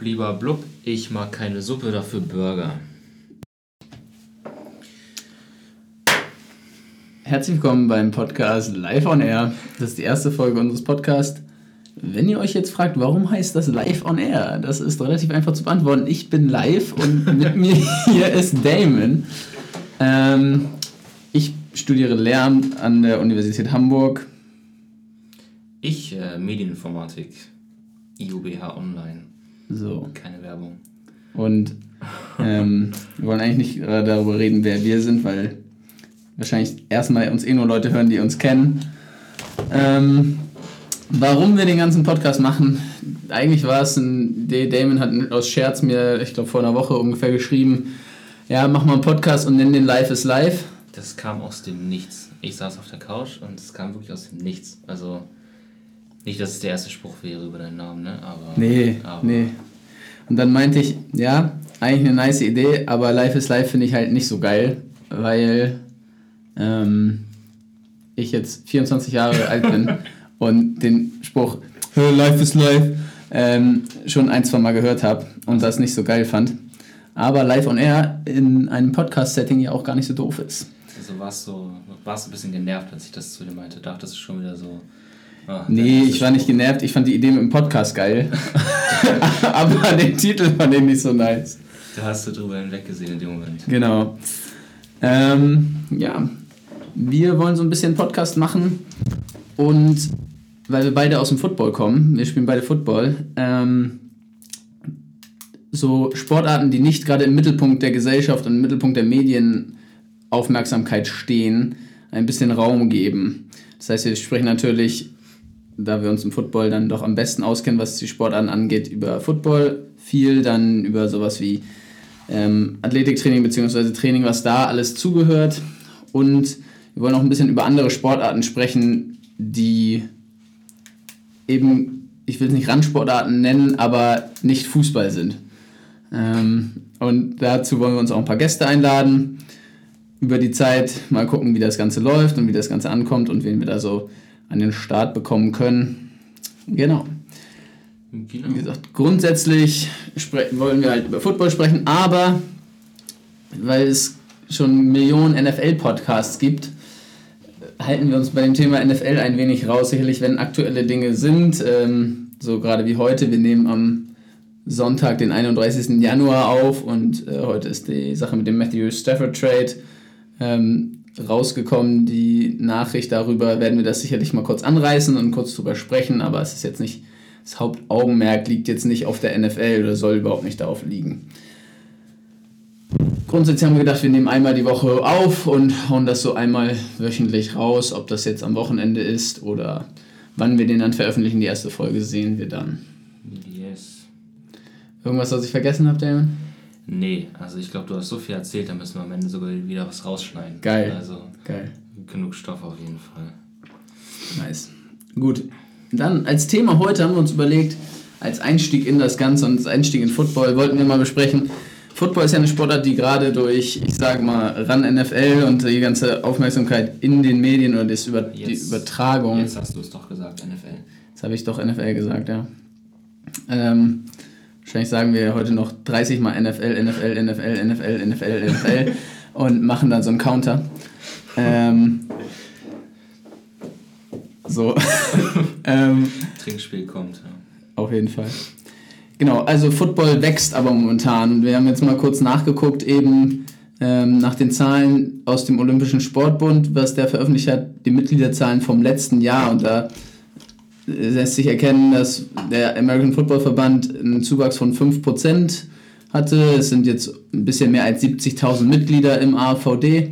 Blieber blub, ich mag keine Suppe, dafür Burger. Herzlich willkommen beim Podcast Live on Air. Das ist die erste Folge unseres Podcasts. Wenn ihr euch jetzt fragt, warum heißt das Live on Air, das ist relativ einfach zu beantworten. Ich bin live und mit mir hier ist Damon. Ähm, ich studiere Lehramt an der Universität Hamburg. Ich äh, Medieninformatik, IUBH Online. So. Keine Werbung. Und ähm, wir wollen eigentlich nicht äh, darüber reden, wer wir sind, weil wahrscheinlich erstmal uns eh nur Leute hören, die uns kennen. Ähm, warum wir den ganzen Podcast machen, eigentlich war es ein, Damon hat aus Scherz mir, ich glaube vor einer Woche ungefähr geschrieben, ja, mach mal einen Podcast und nenn den Live is Live. Das kam aus dem Nichts. Ich saß auf der Couch und es kam wirklich aus dem Nichts. Also nicht, dass es der erste Spruch wäre über deinen Namen, ne? Aber, nee, aber nee. Und dann meinte ich, ja, eigentlich eine nice Idee, aber Life is Life finde ich halt nicht so geil, weil ähm, ich jetzt 24 Jahre alt bin und den Spruch Life is Life ähm, schon ein, zwei Mal gehört habe und das nicht so geil fand. Aber live on air in einem Podcast-Setting ja auch gar nicht so doof ist. Also warst du warst ein bisschen genervt, als ich das zu dir meinte. Dachtest du schon wieder so. Ah, Nee, ich war nicht genervt, ich fand die Idee mit dem Podcast geil. aber den Titel fand ich nicht so nice. Da hast du drüber hinweggesehen in dem Moment. Genau. Ähm, ja, wir wollen so ein bisschen Podcast machen und weil wir beide aus dem Football kommen, wir spielen beide Football, ähm, so Sportarten, die nicht gerade im Mittelpunkt der Gesellschaft und im Mittelpunkt der Medienaufmerksamkeit stehen, ein bisschen Raum geben. Das heißt, wir sprechen natürlich, da wir uns im Football dann doch am besten auskennen, was die Sportarten angeht, über Football viel, dann über sowas wie ähm, Athletiktraining bzw. Training, was da alles zugehört. Und wir wollen auch ein bisschen über andere Sportarten sprechen, die eben, ich will es nicht Randsportarten nennen, aber nicht Fußball sind. Ähm, und dazu wollen wir uns auch ein paar Gäste einladen. Über die Zeit mal gucken, wie das Ganze läuft und wie das Ganze ankommt und wen wir da so an den Start bekommen können. Genau. Genau. Wie gesagt, grundsätzlich wollen wir halt über Football sprechen, aber weil es schon Millionen NFL-Podcasts gibt, halten wir uns bei dem Thema NFL ein wenig raus. Sicherlich, wenn aktuelle Dinge sind, ähm, so gerade wie heute, wir nehmen am Sonntag, den 31. Januar auf und äh, heute ist die Sache mit dem Matthew Stafford Trade ähm, rausgekommen. Die Nachricht darüber werden wir das sicherlich mal kurz anreißen und kurz drüber sprechen, aber es ist jetzt nicht, das Hauptaugenmerk liegt jetzt nicht auf der NFL oder soll überhaupt nicht darauf liegen. Grundsätzlich haben wir gedacht, wir nehmen einmal die Woche auf und hauen das so einmal wöchentlich raus. Ob das jetzt am Wochenende ist oder wann wir den dann veröffentlichen, die erste Folge sehen wir dann. Yes. Irgendwas, was ich vergessen habe, Damon? Nee, also ich glaube, du hast so viel erzählt, da müssen wir am Ende sogar wieder was rausschneiden. Geil. Also Geil. genug Stoff auf jeden Fall. Nice. Gut. Dann als Thema heute haben wir uns überlegt, als Einstieg in das Ganze und als Einstieg in Football wollten wir mal besprechen. Football ist ja eine Sportart, die gerade durch, ich sage mal, ran NFL und die ganze Aufmerksamkeit in den Medien oder das über, die Jetzt- Übertragung. Jetzt hast du es doch gesagt, NFL. Jetzt habe ich doch NFL gesagt, ja. Ähm, wahrscheinlich sagen wir heute noch 30 Mal NFL, NFL, NFL, NFL, NFL, NFL und machen dann so einen Counter. Ähm, so. ähm, Trinkspiel kommt. Ja. auf jeden Fall. Genau, also Football wächst aber momentan. Und wir haben jetzt mal kurz nachgeguckt, eben ähm, nach den Zahlen aus dem Olympischen Sportbund, was der veröffentlicht hat, die Mitgliederzahlen vom letzten Jahr. Und da lässt sich erkennen, dass der American Football Verband einen Zuwachs von 5% hatte. Es sind jetzt ein bisschen mehr als 70.000 Mitglieder im AVD.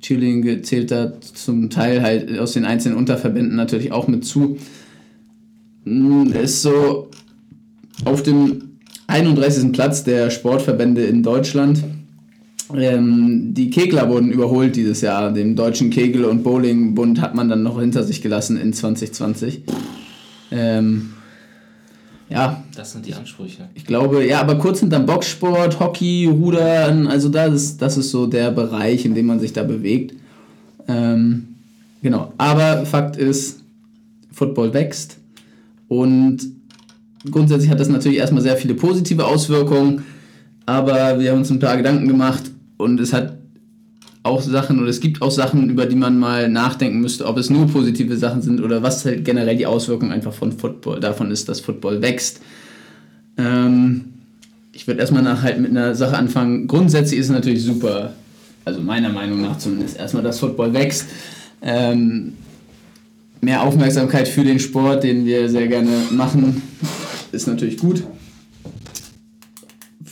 Cheerleading zählt da zum Teil halt aus den einzelnen Unterverbänden natürlich auch mit zu. Mm, Ist so auf dem 31. Platz der Sportverbände in Deutschland. Ähm, die Kegler wurden überholt dieses Jahr. Den Deutschen Kegel- und Bowlingbund hat man dann noch hinter sich gelassen in 2020. Ähm, ja, Das sind die Ansprüche. ich glaube, ja, aber kurz hinterm Boxsport, Hockey, Rudern, also das ist, das ist so der Bereich, in dem man sich da bewegt. Ähm, genau, aber Fakt ist, Football wächst und grundsätzlich hat das natürlich erstmal sehr viele positive Auswirkungen, aber wir haben uns ein paar Gedanken gemacht und es hat auch Sachen oder es gibt auch Sachen, über die man mal nachdenken müsste, ob es nur positive Sachen sind oder was halt generell die Auswirkung einfach von Football davon ist, dass Football wächst. Ähm, ich würde erstmal nach halt mit einer Sache anfangen. Grundsätzlich ist es natürlich super, also meiner Meinung nach zumindest, erstmal, dass Football wächst. Ähm, mehr Aufmerksamkeit für den Sport, den wir sehr gerne machen, ist natürlich gut.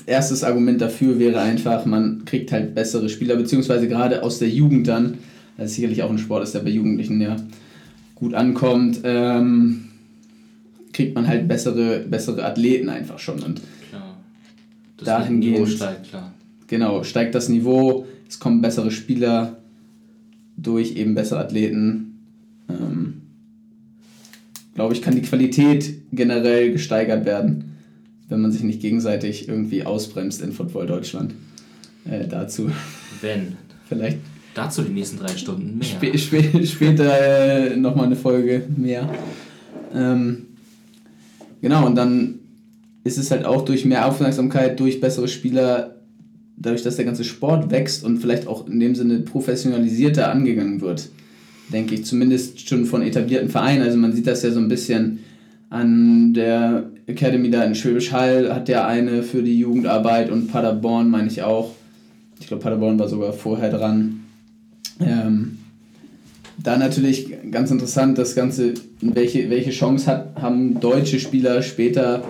Erstes Argument dafür wäre einfach, man kriegt halt bessere Spieler, beziehungsweise gerade aus der Jugend dann, das ist sicherlich auch ein Sport ist, der bei Jugendlichen ja gut ankommt, ähm, kriegt man halt bessere, bessere Athleten einfach schon. Und klar. Das dahingehend, Niveau steigt, klar. Genau, steigt das Niveau, es kommen bessere Spieler durch eben bessere Athleten. Ähm, Glaube ich, kann die Qualität generell gesteigert werden, wenn man sich nicht gegenseitig irgendwie ausbremst in Football Deutschland. Äh, dazu. Wenn. Vielleicht. Dazu die nächsten drei Stunden mehr. Sp sp später äh, nochmal eine Folge mehr. Ähm, genau, und dann ist es halt auch durch mehr Aufmerksamkeit, durch bessere Spieler dadurch, dass der ganze Sport wächst und vielleicht auch in dem Sinne professionalisierter angegangen wird, denke ich, zumindest schon von etablierten Vereinen. Also man sieht das ja so ein bisschen an der Academy da in Schwäbisch Hall hat der eine für die Jugendarbeit und Paderborn meine ich auch. Ich glaube, Paderborn war sogar vorher dran. Ähm, da natürlich ganz interessant, das Ganze, welche, welche Chance hat, haben deutsche Spieler später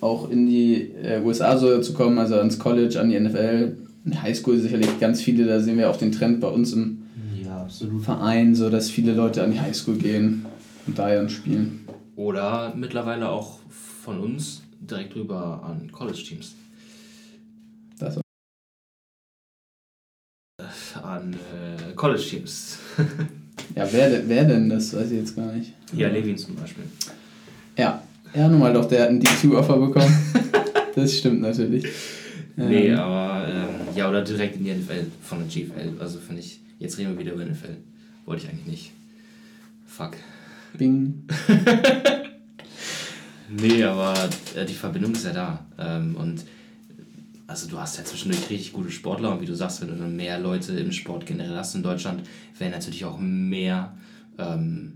auch in die äh, USA so zu kommen, also ans College, an die NFL, in Highschool sicherlich ganz viele, da sehen wir auch den Trend bei uns im ja, Verein, so dass viele Leute an die Highschool gehen und da dann spielen. Oder mittlerweile auch von uns direkt rüber an College-Teams. Das an äh, College-Teams. ja, wer, wer denn? Das weiß ich jetzt gar nicht. Ja, Levin zum Beispiel. Ja, ja, nun mal doch, der hat ein D2-Offer bekommen. das stimmt natürlich. Nee, ähm. aber ähm, ja, oder direkt in die NFL von der GFL. Also finde ich, jetzt reden wir wieder über NFL. Wollte ich eigentlich nicht. Fuck. Bing. nee, aber äh, die Verbindung ist ja da. Ähm, und also du hast ja zwischendurch richtig gute Sportler und wie du sagst, wenn du mehr Leute im Sport generell hast in Deutschland, werden natürlich auch mehr ähm,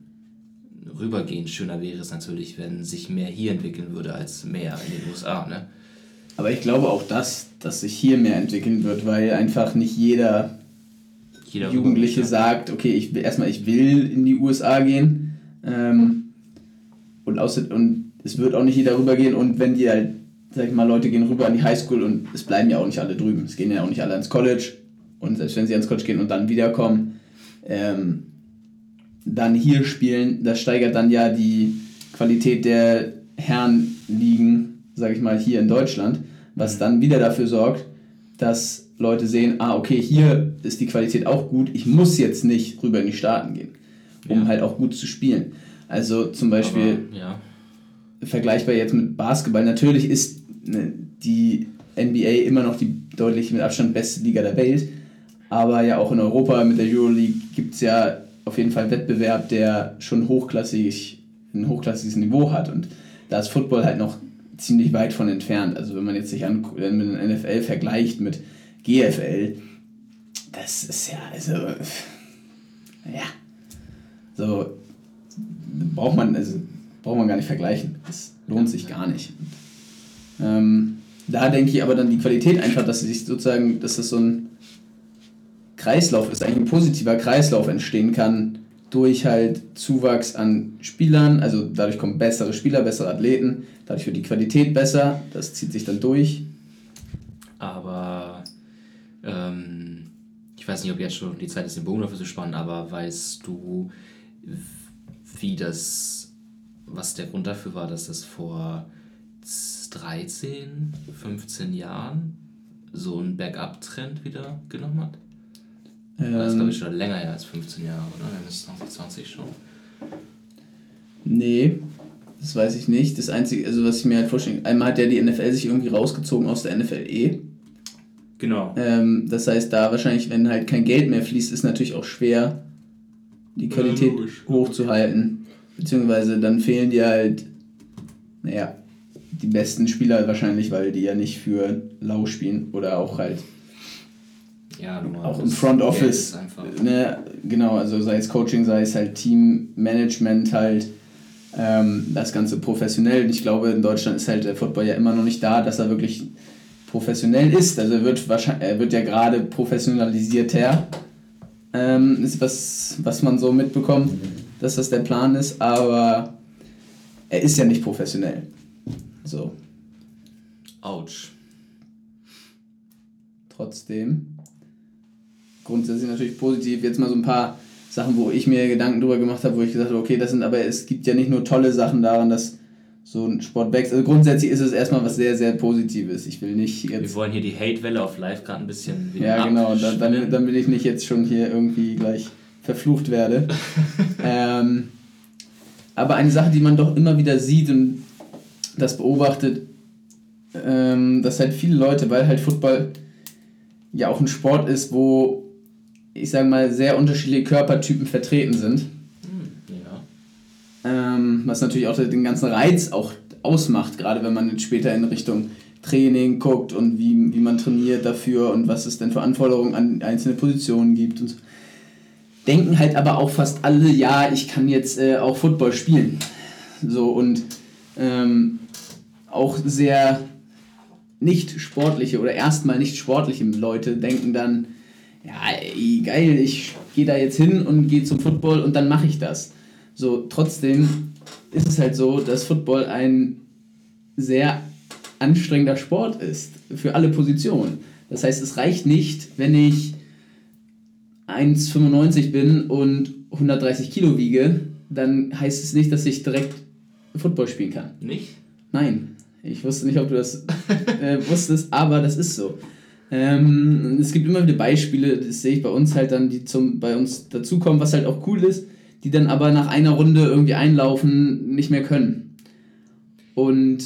rübergehen. Schöner wäre es natürlich, wenn sich mehr hier entwickeln würde als mehr in den USA. Ne? Aber ich glaube auch das, dass sich hier mehr entwickeln wird, weil einfach nicht jeder, jeder Jugendliche sagt, okay, ich will erstmal ich will in die USA gehen. Ähm, und, außer, und es wird auch nicht jeder rübergehen und wenn die halt, sag ich mal, Leute gehen rüber an die Highschool und es bleiben ja auch nicht alle drüben. Es gehen ja auch nicht alle ans College und selbst wenn sie ans College gehen und dann wiederkommen, ähm, dann hier spielen, das steigert dann ja die Qualität der Herrenligen, sage ich mal, hier in Deutschland, was dann wieder dafür sorgt, dass Leute sehen, ah, okay, hier ist die Qualität auch gut, ich muss jetzt nicht rüber in die Staaten gehen, um ja. halt auch gut zu spielen. Also zum Beispiel, Aber, ja. Vergleichbar jetzt mit Basketball, natürlich ist ne, die NBA immer noch die deutlich mit Abstand beste Liga der Welt, aber ja auch in Europa mit der Euroleague gibt es ja auf jeden Fall ein Wettbewerb, der schon hochklassig, ein hochklassiges Niveau hat. Und da ist Football halt noch ziemlich weit von entfernt. Also wenn man jetzt sich an, mit dem NFL vergleicht mit GFL, das ist ja, also, ja, so braucht man, also braucht man gar nicht vergleichen. Das lohnt sich gar nicht. Ähm, da denke ich aber dann die Qualität einfach, dass sich sozusagen, dass das so ein Kreislauf ist, eigentlich ein positiver Kreislauf entstehen kann durch halt Zuwachs an Spielern, also dadurch kommen bessere Spieler, bessere Athleten, dadurch wird die Qualität besser, das zieht sich dann durch. Aber ähm, ich weiß nicht, ob jetzt schon die Zeit ist, den Bogen dafür zu spannen, aber weißt du, wie das, was der Grund dafür war, dass das vor 13, 15 Jahren so einen Backup-Trend wieder genommen hat? Ähm, das ist, glaube ich, schon länger her als 15 Jahre, oder? Wir müssen 2020 schon. Nee, das weiß ich nicht. Das Einzige, also was ich mir halt vorstelle, einmal hat ja die NFL sich irgendwie rausgezogen aus der NFLE. Genau. Ähm, das heißt, da wahrscheinlich, wenn halt kein Geld mehr fließt, ist natürlich auch schwer, die Qualität ja, hochzuhalten. Beziehungsweise dann fehlen dir halt, naja, die besten Spieler wahrscheinlich, weil die ja nicht für Lau spielen oder auch halt ja, auch im Front Office. Ne, genau, also sei es Coaching, sei es halt Teammanagement halt ähm, das Ganze professionell. Und ich glaube, in Deutschland ist halt der Football ja immer noch nicht da, dass er wirklich professionell ist. Also er wird, wahrscheinlich, er wird ja gerade professionalisierter, ähm, ist was, was man so mitbekommt, dass das der Plan ist, aber er ist ja nicht professionell. So. Autsch. Trotzdem, grundsätzlich natürlich positiv. Jetzt mal so ein paar Sachen, wo ich mir Gedanken drüber gemacht habe, wo ich gesagt habe, okay, das sind aber, es gibt ja nicht nur tolle Sachen daran, dass so ein Sport wächst. Also grundsätzlich ist es erstmal was sehr, sehr Positives. Ich will nicht jetzt. Wir wollen hier die Hate-Welle auf live gerade ein bisschen Ja, genau, dann, dann, dann will ich nicht jetzt schon hier irgendwie gleich verflucht werde. ähm, aber eine Sache, die man doch immer wieder sieht und das beobachtet, ähm, dass halt viele Leute, weil halt Football ja auch ein Sport ist, wo ich sage mal sehr unterschiedliche Körpertypen vertreten sind. Hm, ja. Ähm, was natürlich auch den ganzen Reiz auch ausmacht, gerade wenn man jetzt später in Richtung Training guckt und wie, wie man trainiert dafür und was es denn für Anforderungen an einzelne Positionen gibt und so denken halt aber auch fast alle, ja, ich kann jetzt äh, auch Football spielen. So und ähm, auch sehr nicht sportliche oder erstmal nicht sportliche Leute denken dann, ja, ey, geil, ich gehe da jetzt hin und gehe zum Football und dann mache ich das. So, trotzdem ist es halt so, dass Football ein sehr anstrengender Sport ist für alle Positionen. Das heißt, es reicht nicht, wenn ich 1,95 bin und 130 Kilo wiege, dann heißt es nicht, dass ich direkt Football spielen kann. Nicht? Nein. Ich wusste nicht, ob du das äh, wusstest, aber das ist so. Ähm, es gibt immer wieder Beispiele, das sehe ich bei uns halt dann, die zum, bei uns dazukommen, was halt auch cool ist, die dann aber nach einer Runde irgendwie einlaufen, nicht mehr können. Und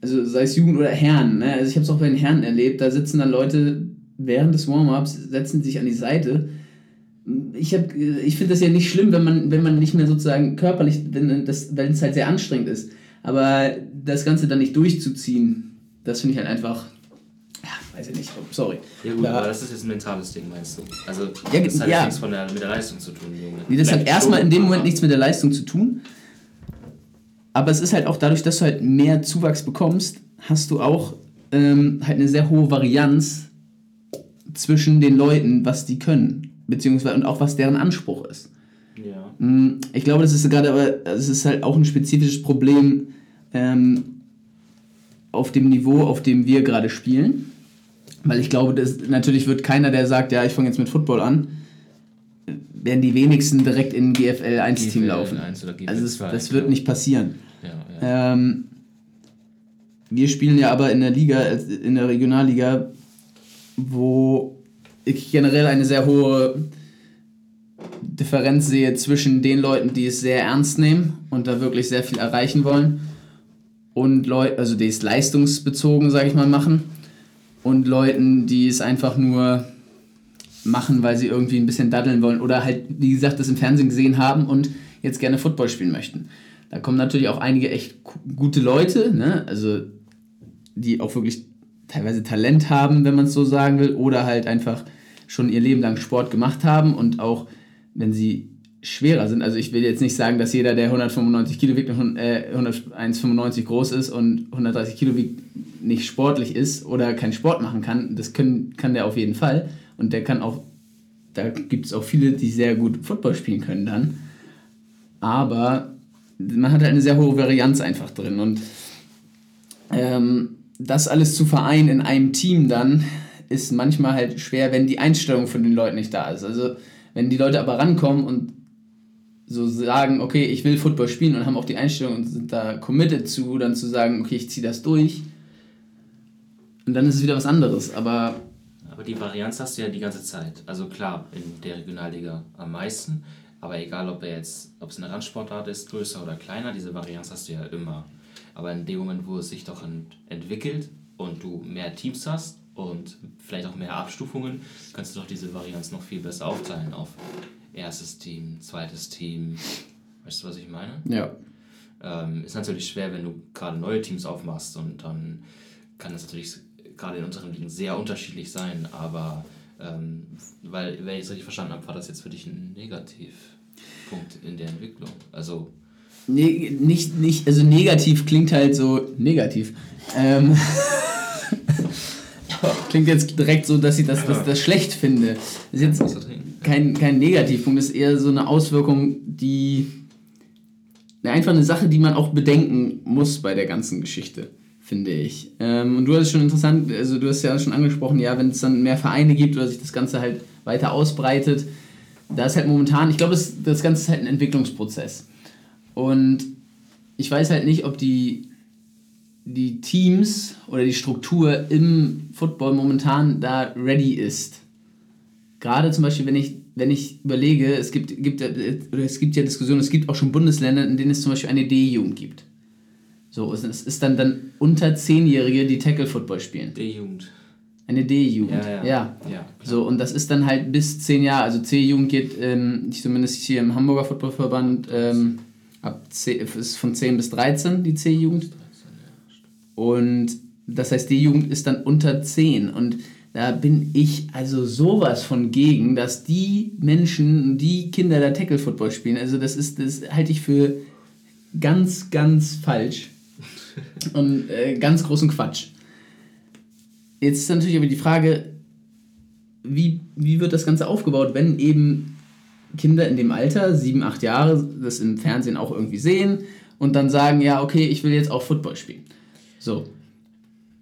also sei es Jugend oder Herren, ne? also ich habe es auch bei den Herren erlebt, da sitzen dann Leute während des Warm-ups, setzen sich an die Seite ich, ich finde das ja nicht schlimm, wenn man, wenn man nicht mehr sozusagen körperlich, wenn, es halt sehr anstrengend ist. Aber das Ganze dann nicht durchzuziehen, das finde ich halt einfach, ja, weiß ich nicht, sorry. Ja gut, da, aber das ist jetzt ein mentales Ding, meinst du? Also ja, das hat ja. nichts von der, mit der Leistung zu tun, Junge. Nee, das hat erstmal in dem Moment nichts mit der Leistung zu tun. Aber es ist halt auch dadurch, dass du halt mehr Zuwachs bekommst, hast du auch ähm, halt eine sehr hohe Varianz zwischen den Leuten, was die können beziehungsweise und auch was deren Anspruch ist. Ja. Mm, ich glaube, das ist gerade aber, es ist halt auch ein spezifisches Problem ähm, auf dem Niveau, auf dem wir gerade spielen. Weil ich glaube, dass natürlich wird keiner, der sagt, ja, ich fange jetzt mit Football an, werden die wenigsten direkt in GFL 1 Team laufen. 1 oder GFL also das, das wird nicht passieren. Ja, ja. Ähm, wir spielen ja aber in der Liga, in der Regionalliga, wo ich generell eine sehr hohe Differenz sehe zwischen den Leuten, die es sehr ernst nehmen und da wirklich sehr viel erreichen wollen und Leute, also die es leistungsbezogen, sage ich mal, machen und Leuten, die es einfach nur machen, weil sie irgendwie ein bisschen daddeln wollen oder halt, wie gesagt, das im Fernsehen gesehen haben und jetzt gerne Football spielen möchten. Da kommen natürlich auch einige echt gute Leute, ne? also die auch wirklich teilweise Talent haben, wenn man es so sagen will, oder halt einfach schon ihr Leben lang Sport gemacht haben und auch wenn sie schwerer sind. Also ich will jetzt nicht sagen, dass jeder, der 195 Kilo wiegt äh, 1,95 groß ist und 130 Kilo wiegt, nicht sportlich ist oder keinen Sport machen kann. Das können, kann der auf jeden Fall. Und der kann auch, da gibt es auch viele, die sehr gut Football spielen können dann. Aber man hat halt eine sehr hohe Varianz einfach drin. Und ähm, das alles zu vereinen in einem Team dann, ist manchmal halt schwer, wenn die Einstellung von den Leuten nicht da ist. Also wenn die Leute aber rankommen und so sagen, okay, ich will Football spielen und haben auch die Einstellung und sind da committed zu, dann zu sagen, okay, ich ziehe das durch. Und dann ist es wieder was anderes. Aber aber die Varianz hast du ja die ganze Zeit. Also klar, in der Regionalliga am meisten. Aber egal, ob er jetzt, ob es eine Randsportart ist, größer oder kleiner, diese Varianz hast du ja immer. Aber in dem Moment, wo es sich doch ent entwickelt und du mehr Teams hast und vielleicht auch mehr Abstufungen, kannst du doch diese Varianz noch viel besser aufteilen auf erstes Team, zweites Team. Weißt du, was ich meine? Ja. Ähm, ist natürlich schwer, wenn du gerade neue Teams aufmachst und dann kann das natürlich gerade in unseren Ligen sehr unterschiedlich sein, aber ähm, weil, wenn ich es richtig verstanden habe, war das jetzt für dich ein Negativpunkt in der Entwicklung. Also. Nee, nicht, nicht, also negativ klingt halt so negativ. Ähm, klingt jetzt direkt so, dass ich das, das, das schlecht finde. Das ist jetzt kein, kein Negativpunkt, das ist eher so eine Auswirkung, die. Einfach eine Sache, die man auch bedenken muss bei der ganzen Geschichte finde ich. Ähm, und du hast es schon interessant, also du hast ja schon angesprochen, ja, wenn es dann mehr Vereine gibt oder sich das Ganze halt weiter ausbreitet, da ist halt momentan, ich glaube, das, das Ganze ist halt ein Entwicklungsprozess. Und ich weiß halt nicht, ob die, die Teams oder die Struktur im Football momentan da ready ist. Gerade zum Beispiel, wenn ich, wenn ich überlege, es gibt, gibt, es gibt ja Diskussionen, es gibt auch schon Bundesländer, in denen es zum Beispiel eine D-Jugend gibt. So, es ist dann, dann unter Zehnjährige, die Tackle-Football spielen. D-Jugend. Eine D-Jugend, ja, ja. ja. ja so, und das ist dann halt bis zehn Jahre. Also C-Jugend geht, ähm, zumindest hier im Hamburger Footballverband, ähm, ab 10, ist von 10 bis 13 die C-Jugend. Und das heißt, D-Jugend ist dann unter 10. Und da bin ich also sowas von gegen, dass die Menschen, die Kinder da Tackle-Football spielen, also das ist, das halte ich für ganz, ganz falsch. Und äh, ganz großen Quatsch. Jetzt ist natürlich aber die Frage, wie, wie wird das Ganze aufgebaut, wenn eben Kinder in dem Alter, sieben, acht Jahre, das im Fernsehen auch irgendwie sehen und dann sagen, ja, okay, ich will jetzt auch Football spielen. So.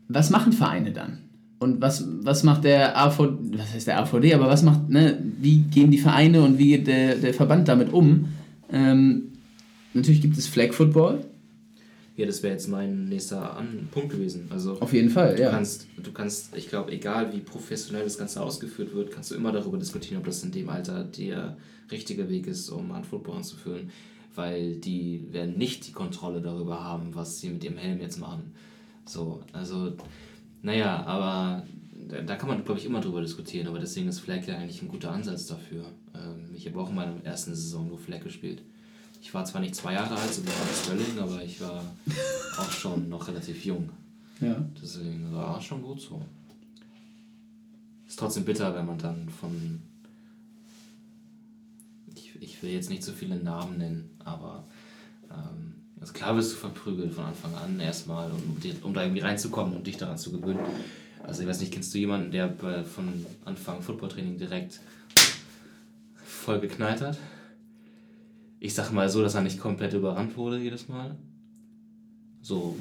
Was machen Vereine dann? Und was, was macht der AVD, was heißt der AVD, aber was macht, ne, wie gehen die Vereine und wie geht der, der Verband damit um? Ähm, natürlich gibt es Flag Football, ja, das wäre jetzt mein nächster An Punkt gewesen. Also Auf jeden Fall, du ja. Kannst, du kannst, ich glaube, egal wie professionell das Ganze ausgeführt wird, kannst du immer darüber diskutieren, ob das in dem Alter der richtige Weg ist, um an Football anzuführen. Weil die werden nicht die Kontrolle darüber haben, was sie mit ihrem Helm jetzt machen. So, also, naja, aber da, kann man, glaube ich, immer drüber diskutieren, aber deswegen ist Flag ja eigentlich ein guter Ansatz dafür. Ähm, ich habe auch in meiner ersten Saison nur Flag gespielt. Ich war zwar nicht zwei Jahre alt, so wie Alex Bölling, aber ich war auch schon noch relativ jung. Ja. Deswegen war es schon gut so. Ist trotzdem bitter, wenn man dann von. Ich, ich will jetzt nicht so viele Namen nennen, aber. Ähm, also klar wirst du verprügelt von Anfang an erstmal, um, um da irgendwie reinzukommen und dich daran zu gewöhnen. Also ich weiß nicht, kennst du jemanden, der von Anfang Footballtraining direkt voll geknallt hat? ich sag mal so, dass er nicht komplett überrannt wurde jedes Mal. So.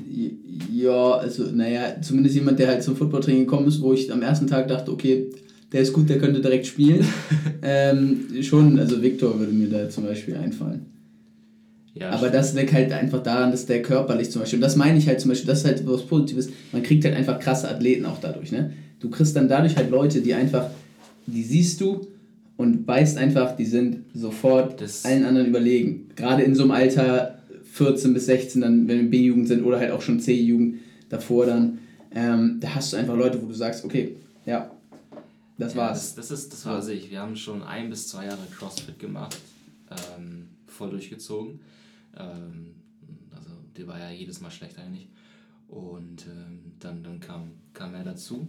Ja, also, naja, zumindest jemand, der halt zum Footballtraining gekommen ist, wo ich am ersten Tag dachte, okay, der ist gut, der könnte direkt spielen. ähm, schon, also Viktor würde mir da zum Beispiel einfallen. Ja, Aber stimmt. das liegt halt einfach daran, dass der körperlich zum Beispiel, und das meine ich halt zum Beispiel, das ist halt was Positives, man kriegt halt einfach krasse Athleten auch dadurch, ne? Du kriegst dann dadurch halt Leute, die einfach, die siehst du, und weißt einfach, die sind sofort das allen anderen überlegen. Gerade in so einem Alter 14 bis 16, dann, wenn wir B-Jugend sind oder halt auch schon C-Jugend davor dann, ähm, da hast du einfach Leute, wo du sagst, okay, ja, das ja, war's. Das, das, ist, das war ich. Wir haben schon ein bis zwei Jahre CrossFit gemacht, ähm, voll durchgezogen. Ähm, also der war ja jedes Mal schlecht eigentlich. Und ähm, dann, dann kam, kam er dazu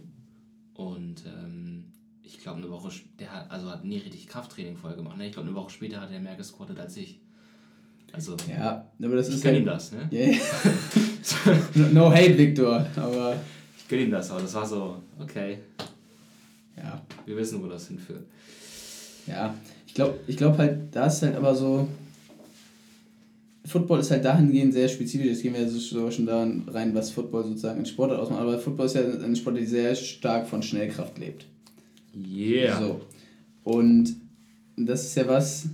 und ähm, ich glaube, eine Woche, der hat, also hat nie richtig Krafttraining vorher gemacht. Ne? Ich glaube, eine Woche später hat er mehr gesquattet als ich. Also, ja, aber das ich ist gönn halt, ihm das, ne? Yeah. no hate, Victor, aber. Ich gönn ihm das, aber das war so, okay. Ja. Wir wissen, wo das hinführt. Ja, ich glaube ich glaub halt, da ist halt aber so. Football ist halt dahingehend sehr spezifisch. Jetzt gehen wir so schon da rein, was Football sozusagen ein Sportart ausmacht. Aber Football ist ja ein Sport, der sehr stark von Schnellkraft lebt. Yeah. So. Und das ist ja was,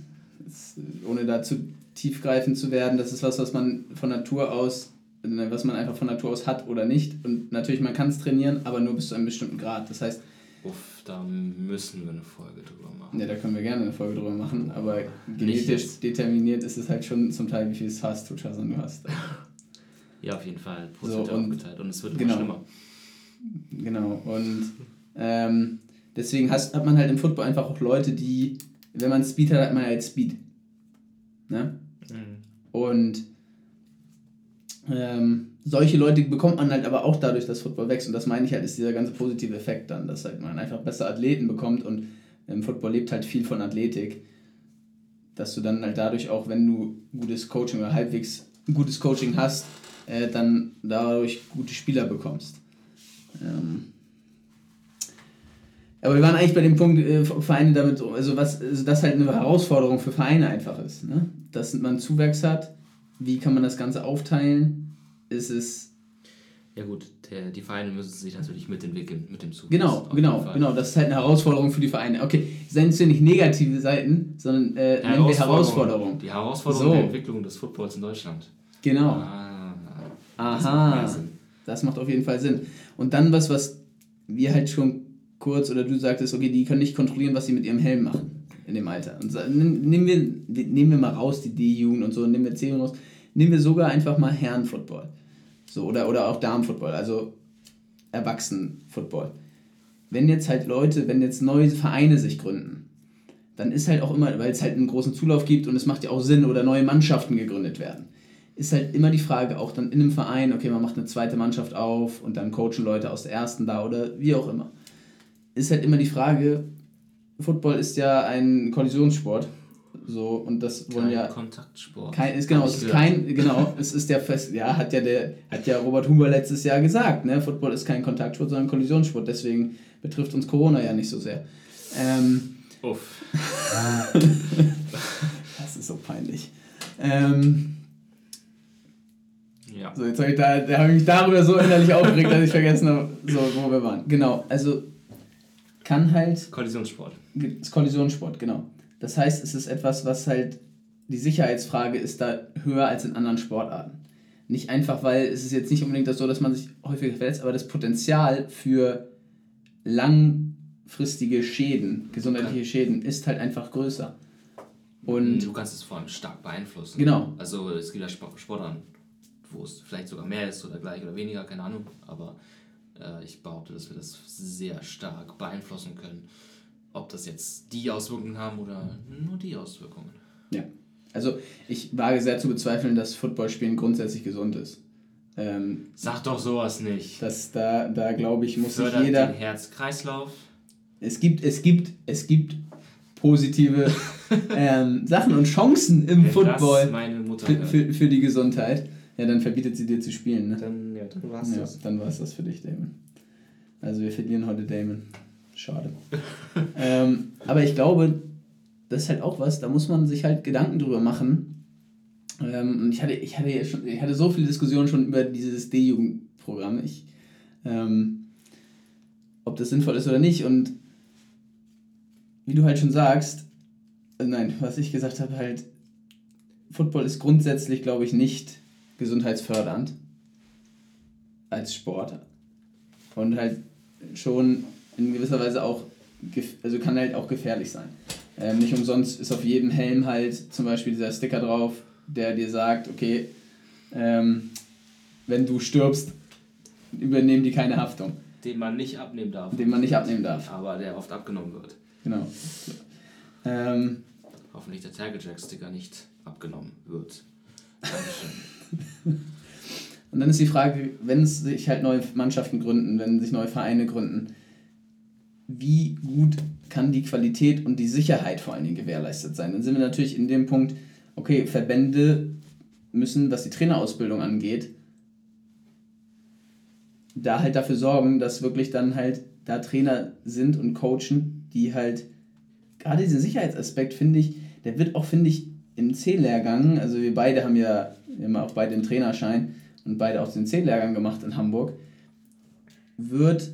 ohne da zu tiefgreifend zu werden, das ist was, was man von Natur aus, was man einfach von Natur aus hat oder nicht. Und natürlich, man kann es trainieren, aber nur bis zu einem bestimmten Grad. Das heißt. Uff, da müssen wir eine Folge drüber machen. Ja, da können wir gerne eine Folge drüber machen, aber genetisch determiniert ist es halt schon zum Teil, wie viel Fast Food du hast. ja, auf jeden Fall. Positiv so, und, aufgeteilt und es wird genau, immer schlimmer. Genau, und ähm, Deswegen hast, hat man halt im Football einfach auch Leute, die, wenn man Speed hat, hat man halt Speed. Ne? Mhm. Und Ähm, solche Leute bekommt man halt aber auch dadurch, dass Football wächst. Und das meine ich halt, ist dieser ganze positive Effekt dann, dass halt man einfach besser Athleten bekommt und im Football lebt halt viel von Athletik. Dass du dann halt dadurch auch, wenn du gutes Coaching oder halbwegs gutes Coaching hast, äh, dann dadurch gute Spieler bekommst. Ähm, aber wir waren eigentlich bei dem Punkt, äh, Vereine damit, also was, also das halt eine Herausforderung für Vereine einfach ist. Ne? Dass man Zuwachs hat, wie kann man das Ganze aufteilen? Ist es. Ja gut, der, die Vereine müssen sich natürlich mitentwickeln mit dem Zuwachs. Genau, genau, genau. Das ist halt eine Herausforderung für die Vereine. Okay, seien es ja nicht negative Seiten, sondern äh, nennen wir Herausforderung. Die Herausforderung so. der Entwicklung des Footballs in Deutschland. Genau. Ah, das Aha. Macht das macht auf jeden Fall Sinn. Und dann was, was wir halt schon kurz oder du sagtest, okay, die können nicht kontrollieren, was sie mit ihrem Helm machen in dem Alter. Und nehmen wir, nehmen wir mal raus die D-Jugend und so, nehmen wir C raus, nehmen wir sogar einfach mal Herren-Football. So, oder, oder auch Damen-Football, also Erwachsenen-Football. Wenn jetzt halt Leute, wenn jetzt neue Vereine sich gründen, dann ist halt auch immer, weil es halt einen großen Zulauf gibt und es macht ja auch Sinn, oder neue Mannschaften gegründet werden, ist halt immer die Frage, auch dann in einem Verein, okay, man macht eine zweite Mannschaft auf und dann coachen Leute aus der ersten da oder wie auch immer ist halt immer die Frage, Football ist ja ein Kollisionssport. So, und das wollen kein ja. Kontaktsport. Kein, ist, genau, es ist kein, genau, es ist der fest, ja, hat ja der, hat ja Robert Huber letztes Jahr gesagt, ne? Football ist kein Kontaktsport, sondern Kollisionssport, deswegen betrifft uns Corona ja nicht so sehr. Ähm, Uff. das ist so peinlich. Ähm, ja. So, jetzt habe ich, da, da hab ich mich darüber so innerlich aufgeregt, dass ich vergessen habe, so, wo wir waren. Genau, also kann halt. Kollisionssport. Ist Kollisionssport, genau. Das heißt, es ist etwas, was halt. Die Sicherheitsfrage ist da höher als in anderen Sportarten. Nicht einfach, weil es ist jetzt nicht unbedingt das so, dass man sich häufiger verletzt, aber das Potenzial für langfristige Schäden, gesundheitliche Schäden, ist halt einfach größer. Und du kannst es vor allem stark beeinflussen. Genau. Also es gibt ja Sportarten, wo es vielleicht sogar mehr ist oder gleich oder weniger, keine Ahnung. Aber äh, ich behaupte, dass wir das sehr stark beeinflussen können. Ob das jetzt die Auswirkungen haben oder nur die Auswirkungen. Ja. Also ich wage sehr zu bezweifeln, dass Footballspielen grundsätzlich gesund ist. Ähm, Sag doch sowas nicht. Das, da, da glaube ich, muss sich jeder. Den Herzkreislauf. Es gibt, es gibt, es gibt positive ähm, Sachen und Chancen im Wenn Football für, für, für die Gesundheit. Ja, dann verbietet sie dir zu spielen, ne? Dann, ja, dann war es ja, das. Dann war es das für dich, Damon. Also wir verlieren heute Damon. Schade. ähm, aber ich glaube, das ist halt auch was, da muss man sich halt Gedanken drüber machen. Ähm, und ich hatte, ich, hatte schon, ich hatte so viele Diskussionen schon über dieses D-Jugendprogramm. Ich, ähm, ob das sinnvoll ist oder nicht. Und wie du halt schon sagst, äh, nein, was ich gesagt habe, halt, Football ist grundsätzlich, glaube ich, nicht gesundheitsfördernd als Sport und halt schon in gewisser Weise auch, also kann halt auch gefährlich sein. Ähm, nicht umsonst ist auf jedem Helm halt zum Beispiel dieser Sticker drauf, der dir sagt, okay, ähm, wenn du stirbst, übernehmen die keine Haftung. Den man nicht abnehmen darf. Den man nicht abnehmen darf. Aber der oft abgenommen wird. Genau. Ähm, Hoffentlich der Target Jack Sticker nicht abgenommen wird. Dankeschön. Und dann ist die Frage, wenn sich halt neue Mannschaften gründen, wenn sich neue Vereine gründen, wie gut kann die Qualität und die Sicherheit vor allen Dingen gewährleistet sein? Dann sind wir natürlich in dem Punkt, okay, Verbände müssen, was die Trainerausbildung angeht, da halt dafür sorgen, dass wirklich dann halt da Trainer sind und coachen, die halt gerade diesen Sicherheitsaspekt, finde ich, der wird auch, finde ich, im C-Lehrgang, also wir beide haben ja immer auch beide den Trainerschein und beide auch den C-Lehrgang gemacht in Hamburg, wird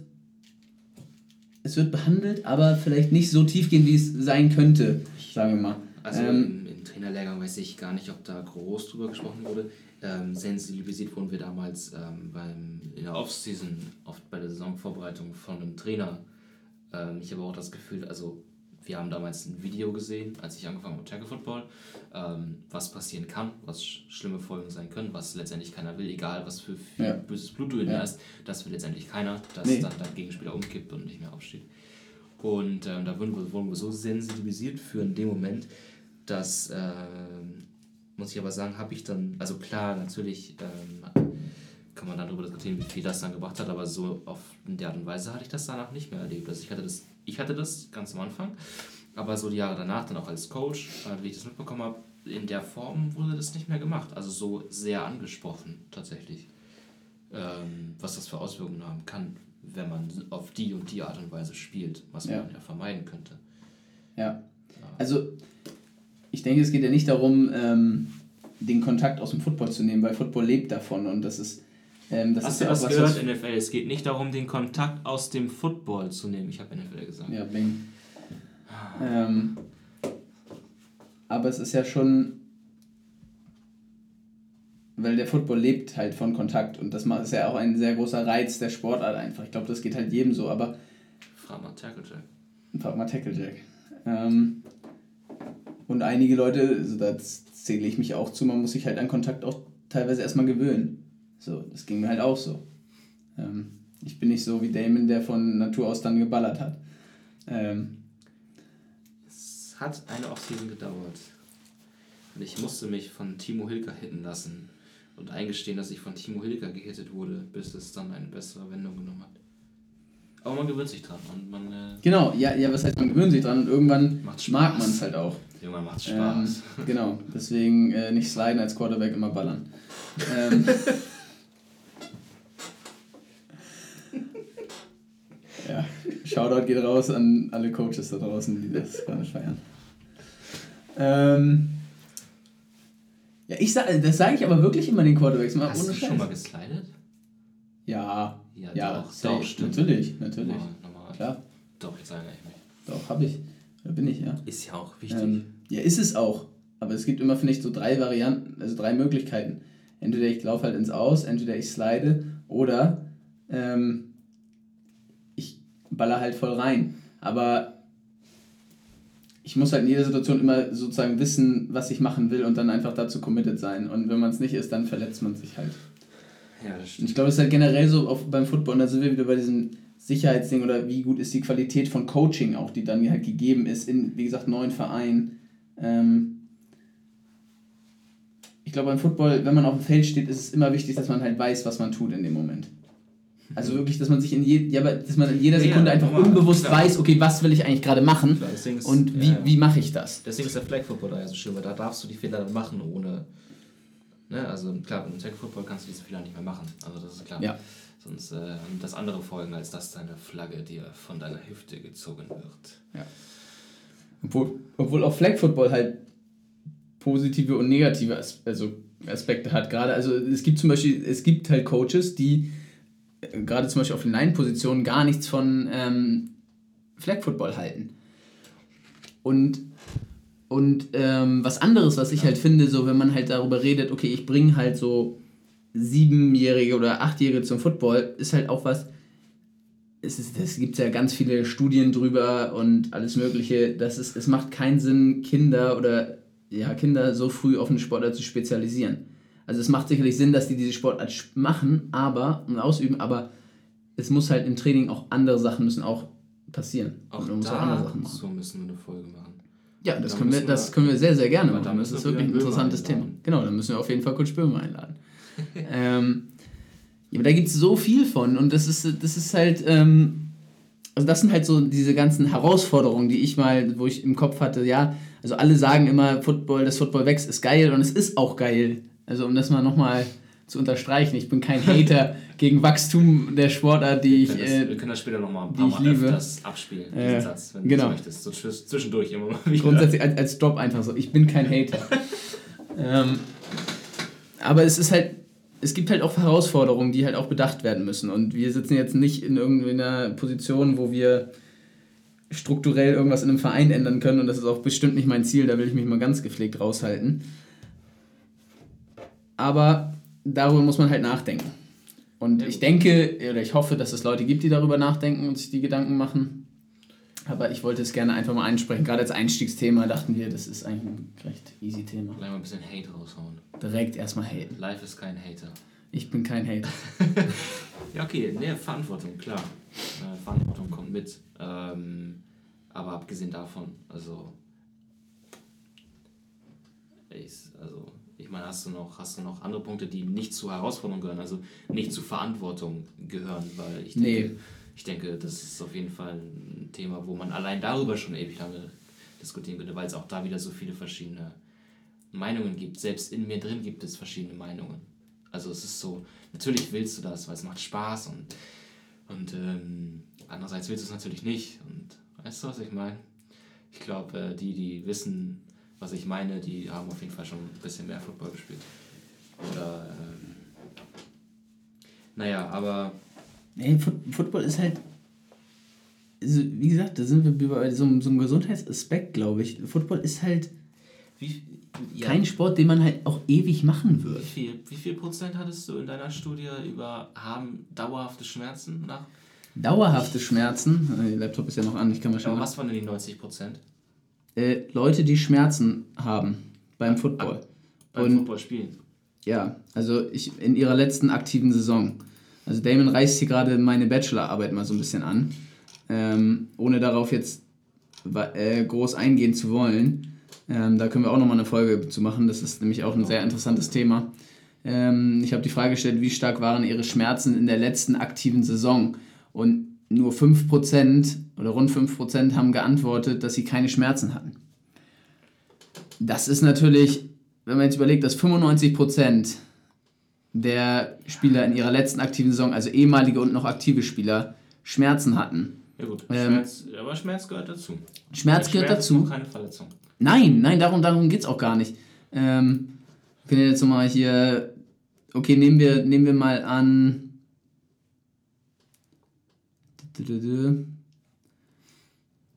es wird behandelt, aber vielleicht nicht so tiefgehend, wie es sein könnte, sagen wir mal. Also ähm, im, Trainerlehrgang weiß ich gar nicht, ob da groß drüber gesprochen wurde. Ähm, sensibilisiert wurden wir damals ähm, beim, in der Offseason, oft bei der Saisonvorbereitung von einem Trainer. Ähm, ich habe auch das Gefühl, also wir haben damals ein Video gesehen, als ich angefangen habe mit Tackle Football, ähm, was passieren kann, was schlimme Folgen sein können, was letztendlich keiner will, egal was für, für ja. böses Blut du in ja. hast, das will letztendlich keiner, dass nee. dann der Gegenspieler umkippt und nicht mehr aufsteht. Und ähm, da wurden wir, wurden wir so sensibilisiert für in dem Moment, dass, äh, muss ich aber sagen, habe ich dann, also klar, natürlich ähm, kann man dann darüber diskutieren, wie viel das dann gebracht hat, aber so auf der Art und Weise hatte ich das danach nicht mehr erlebt. Also ich hatte das, ich hatte das ganz am Anfang, aber so die Jahre danach dann auch als Coach, äh, wie ich das mitbekommen habe, in der Form wurde das nicht mehr gemacht. Also so sehr angesprochen tatsächlich. Ähm, was das für Auswirkungen haben kann, wenn man auf die und die Art und Weise spielt, was Ja. man ja vermeiden könnte. Ja. Also, ich denke, es geht ja nicht darum, ähm, den Kontakt aus dem Football zu nehmen, weil Football lebt davon und das ist, ähm, das Hast ist du ja auch das was, gehört, was NFL? Es geht nicht darum, den Kontakt aus dem Football zu nehmen. Ich habe NFL gesagt. Ja, bling. Ähm, aber es ist ja schon, weil der Football lebt halt von Kontakt und das ist ja auch ein sehr großer Reiz der Sportart einfach. Ich glaube, das geht halt jedem so, aber Frag mal Tackle Jack. frag mal Tackle Jack. Ähm, und einige Leute, also da zähle ich mich auch zu, man muss sich halt an Kontakt auch teilweise erstmal gewöhnen. So, das ging mir halt auch so. Ähm, ich bin nicht so wie Damon, der von Natur aus dann geballert hat. Ähm, Es hat eine Offseason gedauert. Und ich musste mich von Timo Hilker hitten lassen und eingestehen, dass ich von Timo Hilker gehittet wurde, bis es dann eine bessere Wendung genommen hat. Aber man gewöhnt sich dran und man äh, Genau, ja, ja, was heißt, man gewöhnt sich dran und irgendwann mag man es halt auch. irgendwann macht Ähm, Spaß. genau, deswegen äh, nicht sliden als Quarterback, immer ballern. Ähm, ja, Shoutout geht raus an alle Coaches da draußen, die das gerade feiern. Ähm, ja, ich sag, das sage ich aber wirklich immer den Quarterbacks, mal Hast ohne du schon mal geslidet? Ja, Ja, ja, doch, safe. doch, stimmt. natürlich, natürlich. Normal, normal. Klar, Doch, jetzt sage ich nicht. doch, habe ich. Da bin ich, ja. Ist ja auch wichtig. Ähm, ja, ist es auch. Aber es gibt immer, finde ich, so drei Varianten, also drei Möglichkeiten. Entweder ich laufe halt ins Aus, entweder ich slide oder ähm, baller halt voll rein. Aber ich muss halt in jeder Situation immer sozusagen wissen, was ich machen will und dann einfach dazu committed sein. Und wenn man es nicht ist, dann verletzt man sich halt. ja, das Und stimmt. ich glaube, es ist halt generell so auf, beim Football, und da sind wir wieder bei diesem Sicherheitsding oder wie gut ist die Qualität von Coaching auch, die dann halt gegeben ist in, wie gesagt, neuen Vereinen. Ähm ich glaube, beim Football, wenn man auf dem Feld steht, ist es immer wichtig, dass man halt weiß, was man tut in dem Moment. Also wirklich, dass man sich in, je, ja, dass man in jeder Ja, ja, Sekunde einfach normal, unbewusst klar. weiß, okay, was will ich eigentlich gerade machen Klar, ist- und wie, ja, ja. wie mache ich das? Deswegen ist der Flag Football da ja so schön, weil da darfst du die Fehler dann machen, ohne. Ne? Also klar, im Tag Football kannst du diese Fehler nicht mehr machen. Also das ist klar. Ja. Sonst äh, das andere folgen, als dass deine Flagge dir von deiner Hüfte gezogen wird. Obwohl, obwohl auch Flag Football halt positive und negative As also Aspekte hat. Gerade, also es gibt zum Beispiel, es gibt halt Coaches, die gerade zum Beispiel auf den Line-Positionen gar nichts von ähm, Flag Football halten. Und, und ähm, was anderes, was ich halt finde, so wenn man halt darüber redet, okay, ich bringe halt so Siebenjährige oder Achtjährige zum Football, ist halt auch was, es, ist, es gibt ja ganz viele Studien drüber und alles Mögliche. Das ist, es macht keinen Sinn, Kinder oder ja, Kinder so früh auf eine Sportart zu spezialisieren. Also es macht sicherlich Sinn, dass die diese Sportart machen, aber und ausüben, aber es muss halt im Training auch andere Sachen müssen auch passieren. Auch und man muss auch andere da Sachen machen. so müssen wir eine Folge machen. Ja, das Da können, wir, müssen das wir- können wir sehr, sehr gerne da machen. Das ist wir wirklich ein interessantes Thema. Genau, dann müssen wir auf jeden Fall Coach Böhmer einladen. ähm, ja, aber da gibt es so viel von und das ist, das ist halt, ähm, also das sind halt so diese ganzen Herausforderungen, die ich mal, wo ich im Kopf hatte, ja, also alle sagen immer, Football, das Football wächst, ist geil und es ist auch geil. Also um das mal nochmal zu unterstreichen, ich bin kein Hater gegen Wachstum der Sportart, die ich... wir, können Äh, das, wir können das später nochmal ein paar Mal liebe. öfters abspielen, diesen Äh, Satz, wenn genau. du möchtest. So zwisch- zwischendurch immer mal wieder. Grundsätzlich als, als Drop einfach so. Ich bin kein Hater. ähm, aber es ist halt, es gibt halt auch Herausforderungen, die halt auch bedacht werden müssen. Und wir sitzen jetzt nicht in irgendeiner Position, wo wir strukturell irgendwas in einem Verein ändern können. Und das ist auch bestimmt nicht mein Ziel, da will ich mich mal ganz gepflegt raushalten. Aber darüber muss man halt nachdenken. Und ich denke, oder ich hoffe, dass es Leute gibt, die darüber nachdenken und sich die Gedanken machen. Aber ich wollte es gerne einfach mal einsprechen. Gerade als Einstiegsthema dachten wir, das ist eigentlich ein recht easy Thema. Gleich mal ein bisschen Hate raushauen. Direkt erstmal haten. Life ist kein Hater. Ich bin kein Hater. Ja, okay, ne, Verantwortung, klar. Äh, Verantwortung kommt mit. Ähm, aber abgesehen davon, also. Ich, also, Ich meine, hast du noch, hast du noch andere Punkte, die nicht zu Herausforderungen gehören, also nicht zu Verantwortung gehören, weil ich denke, nee. ich denke, das ist auf jeden Fall ein Thema, wo man allein darüber schon ewig lange diskutieren könnte, weil es auch da wieder so viele verschiedene Meinungen gibt. Selbst in mir drin gibt es verschiedene Meinungen. Also es ist so, natürlich willst du das, weil es macht Spaß und, und ähm, andererseits willst du es natürlich nicht. Und weißt du, was ich meine? Ich glaube, äh, die, die wissen, was ich meine, die haben auf jeden Fall schon ein bisschen mehr Football gespielt. Oder, ähm, naja, aber. Nee, Football ist halt. Also, wie gesagt, da sind wir bei so, so einem Gesundheitsaspekt, glaube ich. Football ist halt. Wie, ja. kein Sport, den man halt auch ewig machen wird. Wie viel, wie viel Prozent hattest du in deiner Studie über haben dauerhafte Schmerzen nach? Dauerhafte Schmerzen? Äh, der Laptop ist ja noch an, ich kann mal schauen. was waren denn die 90 Prozent? Äh, Leute, die Schmerzen haben beim Football. beim Und, Football spielen. Ja, also ich in ihrer letzten aktiven Saison. Also Damon reißt hier gerade meine Bachelorarbeit mal so ein bisschen an, ähm, ohne darauf jetzt äh, groß eingehen zu wollen. Ähm, da können wir auch nochmal eine Folge zu machen. Das ist nämlich auch ein sehr interessantes Thema. Ähm, ich habe die Frage gestellt, wie stark waren Ihre Schmerzen in der letzten aktiven Saison? Und nur 5% oder rund 5% haben geantwortet, dass sie keine Schmerzen hatten. Das ist natürlich, wenn man jetzt überlegt, dass 95% der Spieler in ihrer letzten aktiven Saison, also ehemalige und noch aktive Spieler, Schmerzen hatten. Ja gut, ähm, Schmerz, aber Schmerz gehört dazu. Schmerz gehört Schmerz dazu. keine Verletzung. Nein, nein, darum, darum geht es auch gar nicht. Ähm, wir können jetzt nochmal hier, okay, nehmen wir, nehmen wir mal an,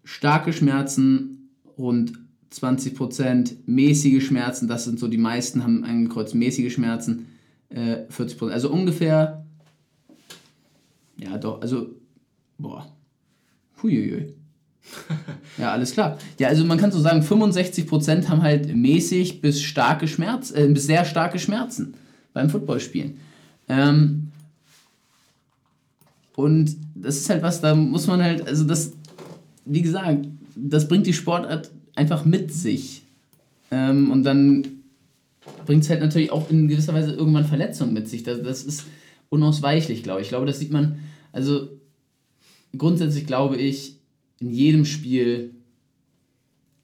starke Schmerzen, rund 20%, mäßige Schmerzen, das sind so die meisten, haben angekreuzt mäßige Schmerzen, äh, 40%. Also ungefähr, ja doch, also, boah, huiuiui. ja, alles klar. Ja, also man kann so sagen, 65% haben halt mäßig bis starke Schmerzen, äh, bis sehr starke Schmerzen beim Footballspielen. Ähm, und das ist halt was, da muss man halt, also das, wie gesagt, das bringt die Sportart einfach mit sich. Ähm, und dann bringt es halt natürlich auch in gewisser Weise irgendwann Verletzungen mit sich. Das, das ist unausweichlich, glaube ich. Ich glaube, das sieht man, also grundsätzlich glaube ich, in jedem Spiel,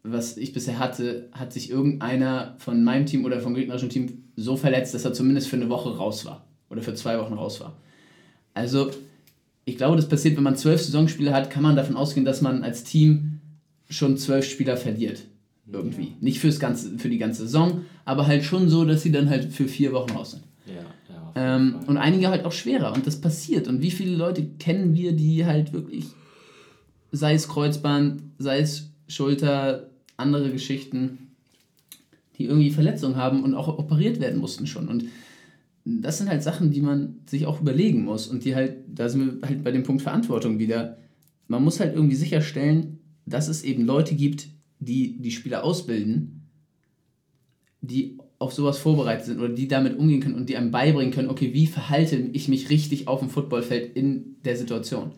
was ich bisher hatte, hat sich irgendeiner von meinem Team oder vom gegnerischen Team so verletzt, dass er zumindest für eine Woche raus war. Oder für zwei Wochen raus war. Also, ich glaube, das passiert, wenn man zwölf Saisonspiele hat, kann man davon ausgehen, dass man als Team schon zwölf Spieler verliert. Irgendwie. Ja. Nicht fürs ganze, für die ganze Saison, aber halt schon so, dass sie dann halt für vier Wochen raus sind. Ja, ja, ähm, und einige halt auch schwerer. Und das passiert. Und wie viele Leute kennen wir, die halt wirklich, sei es Kreuzband, sei es Schulter, andere Geschichten, die irgendwie Verletzungen haben und auch operiert werden mussten schon. Und das sind halt Sachen, die man sich auch überlegen muss und die halt, da sind wir halt bei dem Punkt Verantwortung wieder. Man muss halt irgendwie sicherstellen, dass es eben Leute gibt, die die Spieler ausbilden, die auf sowas vorbereitet sind oder die damit umgehen können und die einem beibringen können, okay, wie verhalte ich mich richtig auf dem Footballfeld in der Situation.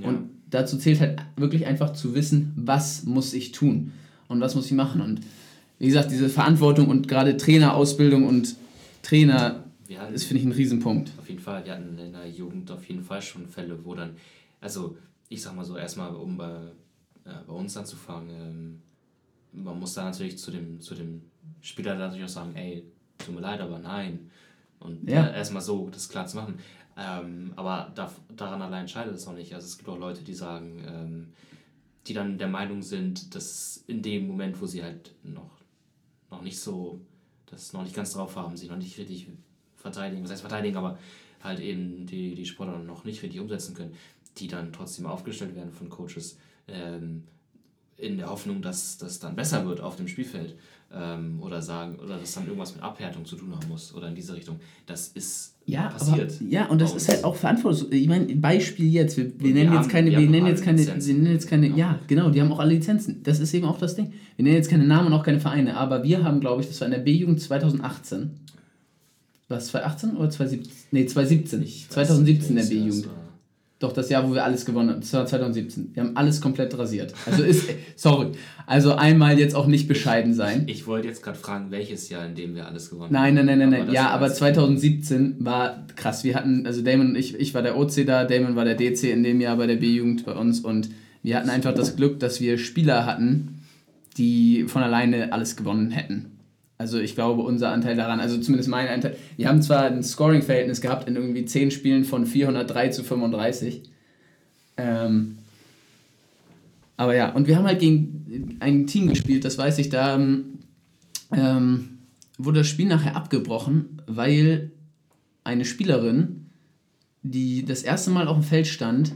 Ja. Und dazu zählt halt wirklich einfach zu wissen, was muss ich tun und was muss ich machen. Und wie gesagt, diese Verantwortung und gerade Trainerausbildung und Trainer wir hatten, das finde ich ein Riesenpunkt. Auf jeden Fall, wir hatten in der Jugend auf jeden Fall schon Fälle, wo dann, also ich sag mal so, erstmal um bei, äh, bei uns anzufangen, ähm, man muss da natürlich zu dem, zu dem Spieler natürlich auch sagen, ey, tut mir leid, aber nein. Und ja. äh, erstmal so das klar zu machen. Ähm, aber da, daran allein scheidet es auch nicht. Also es gibt auch Leute, die sagen, ähm, die dann der Meinung sind, dass in dem Moment, wo sie halt noch, noch nicht so, das noch nicht ganz drauf haben, sie noch nicht richtig verteidigen, was heißt verteidigen, aber halt eben die, die Sportler noch nicht richtig umsetzen können, die dann trotzdem aufgestellt werden von Coaches, ähm, in der Hoffnung, dass das dann besser wird auf dem Spielfeld ähm, oder sagen oder dass dann irgendwas mit Abhärtung zu tun haben muss oder in diese Richtung. Das ist ja, passiert. Aber, ja, und das ist halt auch verantwortlich. Ich meine, Beispiel jetzt, wir, wir nennen jetzt keine, wir nennen jetzt keine, wir nennen jetzt keine, ja. ja, genau, die haben auch alle Lizenzen. Das ist eben auch das Ding. Wir nennen jetzt keine Namen und auch keine Vereine, aber wir haben, glaube ich, das war in der B-Jugend 2018 was, 2018 oder 2017? Nee, 2017. Ich 2017 der B-Jugend. Doch, das Jahr, wo wir alles gewonnen haben. Das war 2017. Wir haben alles komplett rasiert. Also ist, sorry. Also einmal jetzt auch nicht bescheiden sein. Ich, ich wollte jetzt gerade fragen, welches Jahr, in dem wir alles gewonnen nein, haben. Nein, nein, nein, nein. Ja, aber 2017 war krass. Wir hatten, also Damon und ich, ich war der OC da, Damon war der DC in dem Jahr bei der B-Jugend bei uns und wir hatten einfach das Glück, dass wir Spieler hatten, die von alleine alles gewonnen hätten. Also ich glaube, unser Anteil daran, also zumindest mein Anteil, wir haben zwar ein Scoring-Verhältnis gehabt in irgendwie 10 Spielen von 403 zu 35. Ähm, aber ja, und wir haben halt gegen ein Team gespielt, das weiß ich, da ähm, wurde das Spiel nachher abgebrochen, weil eine Spielerin, die das erste Mal auf dem Feld stand,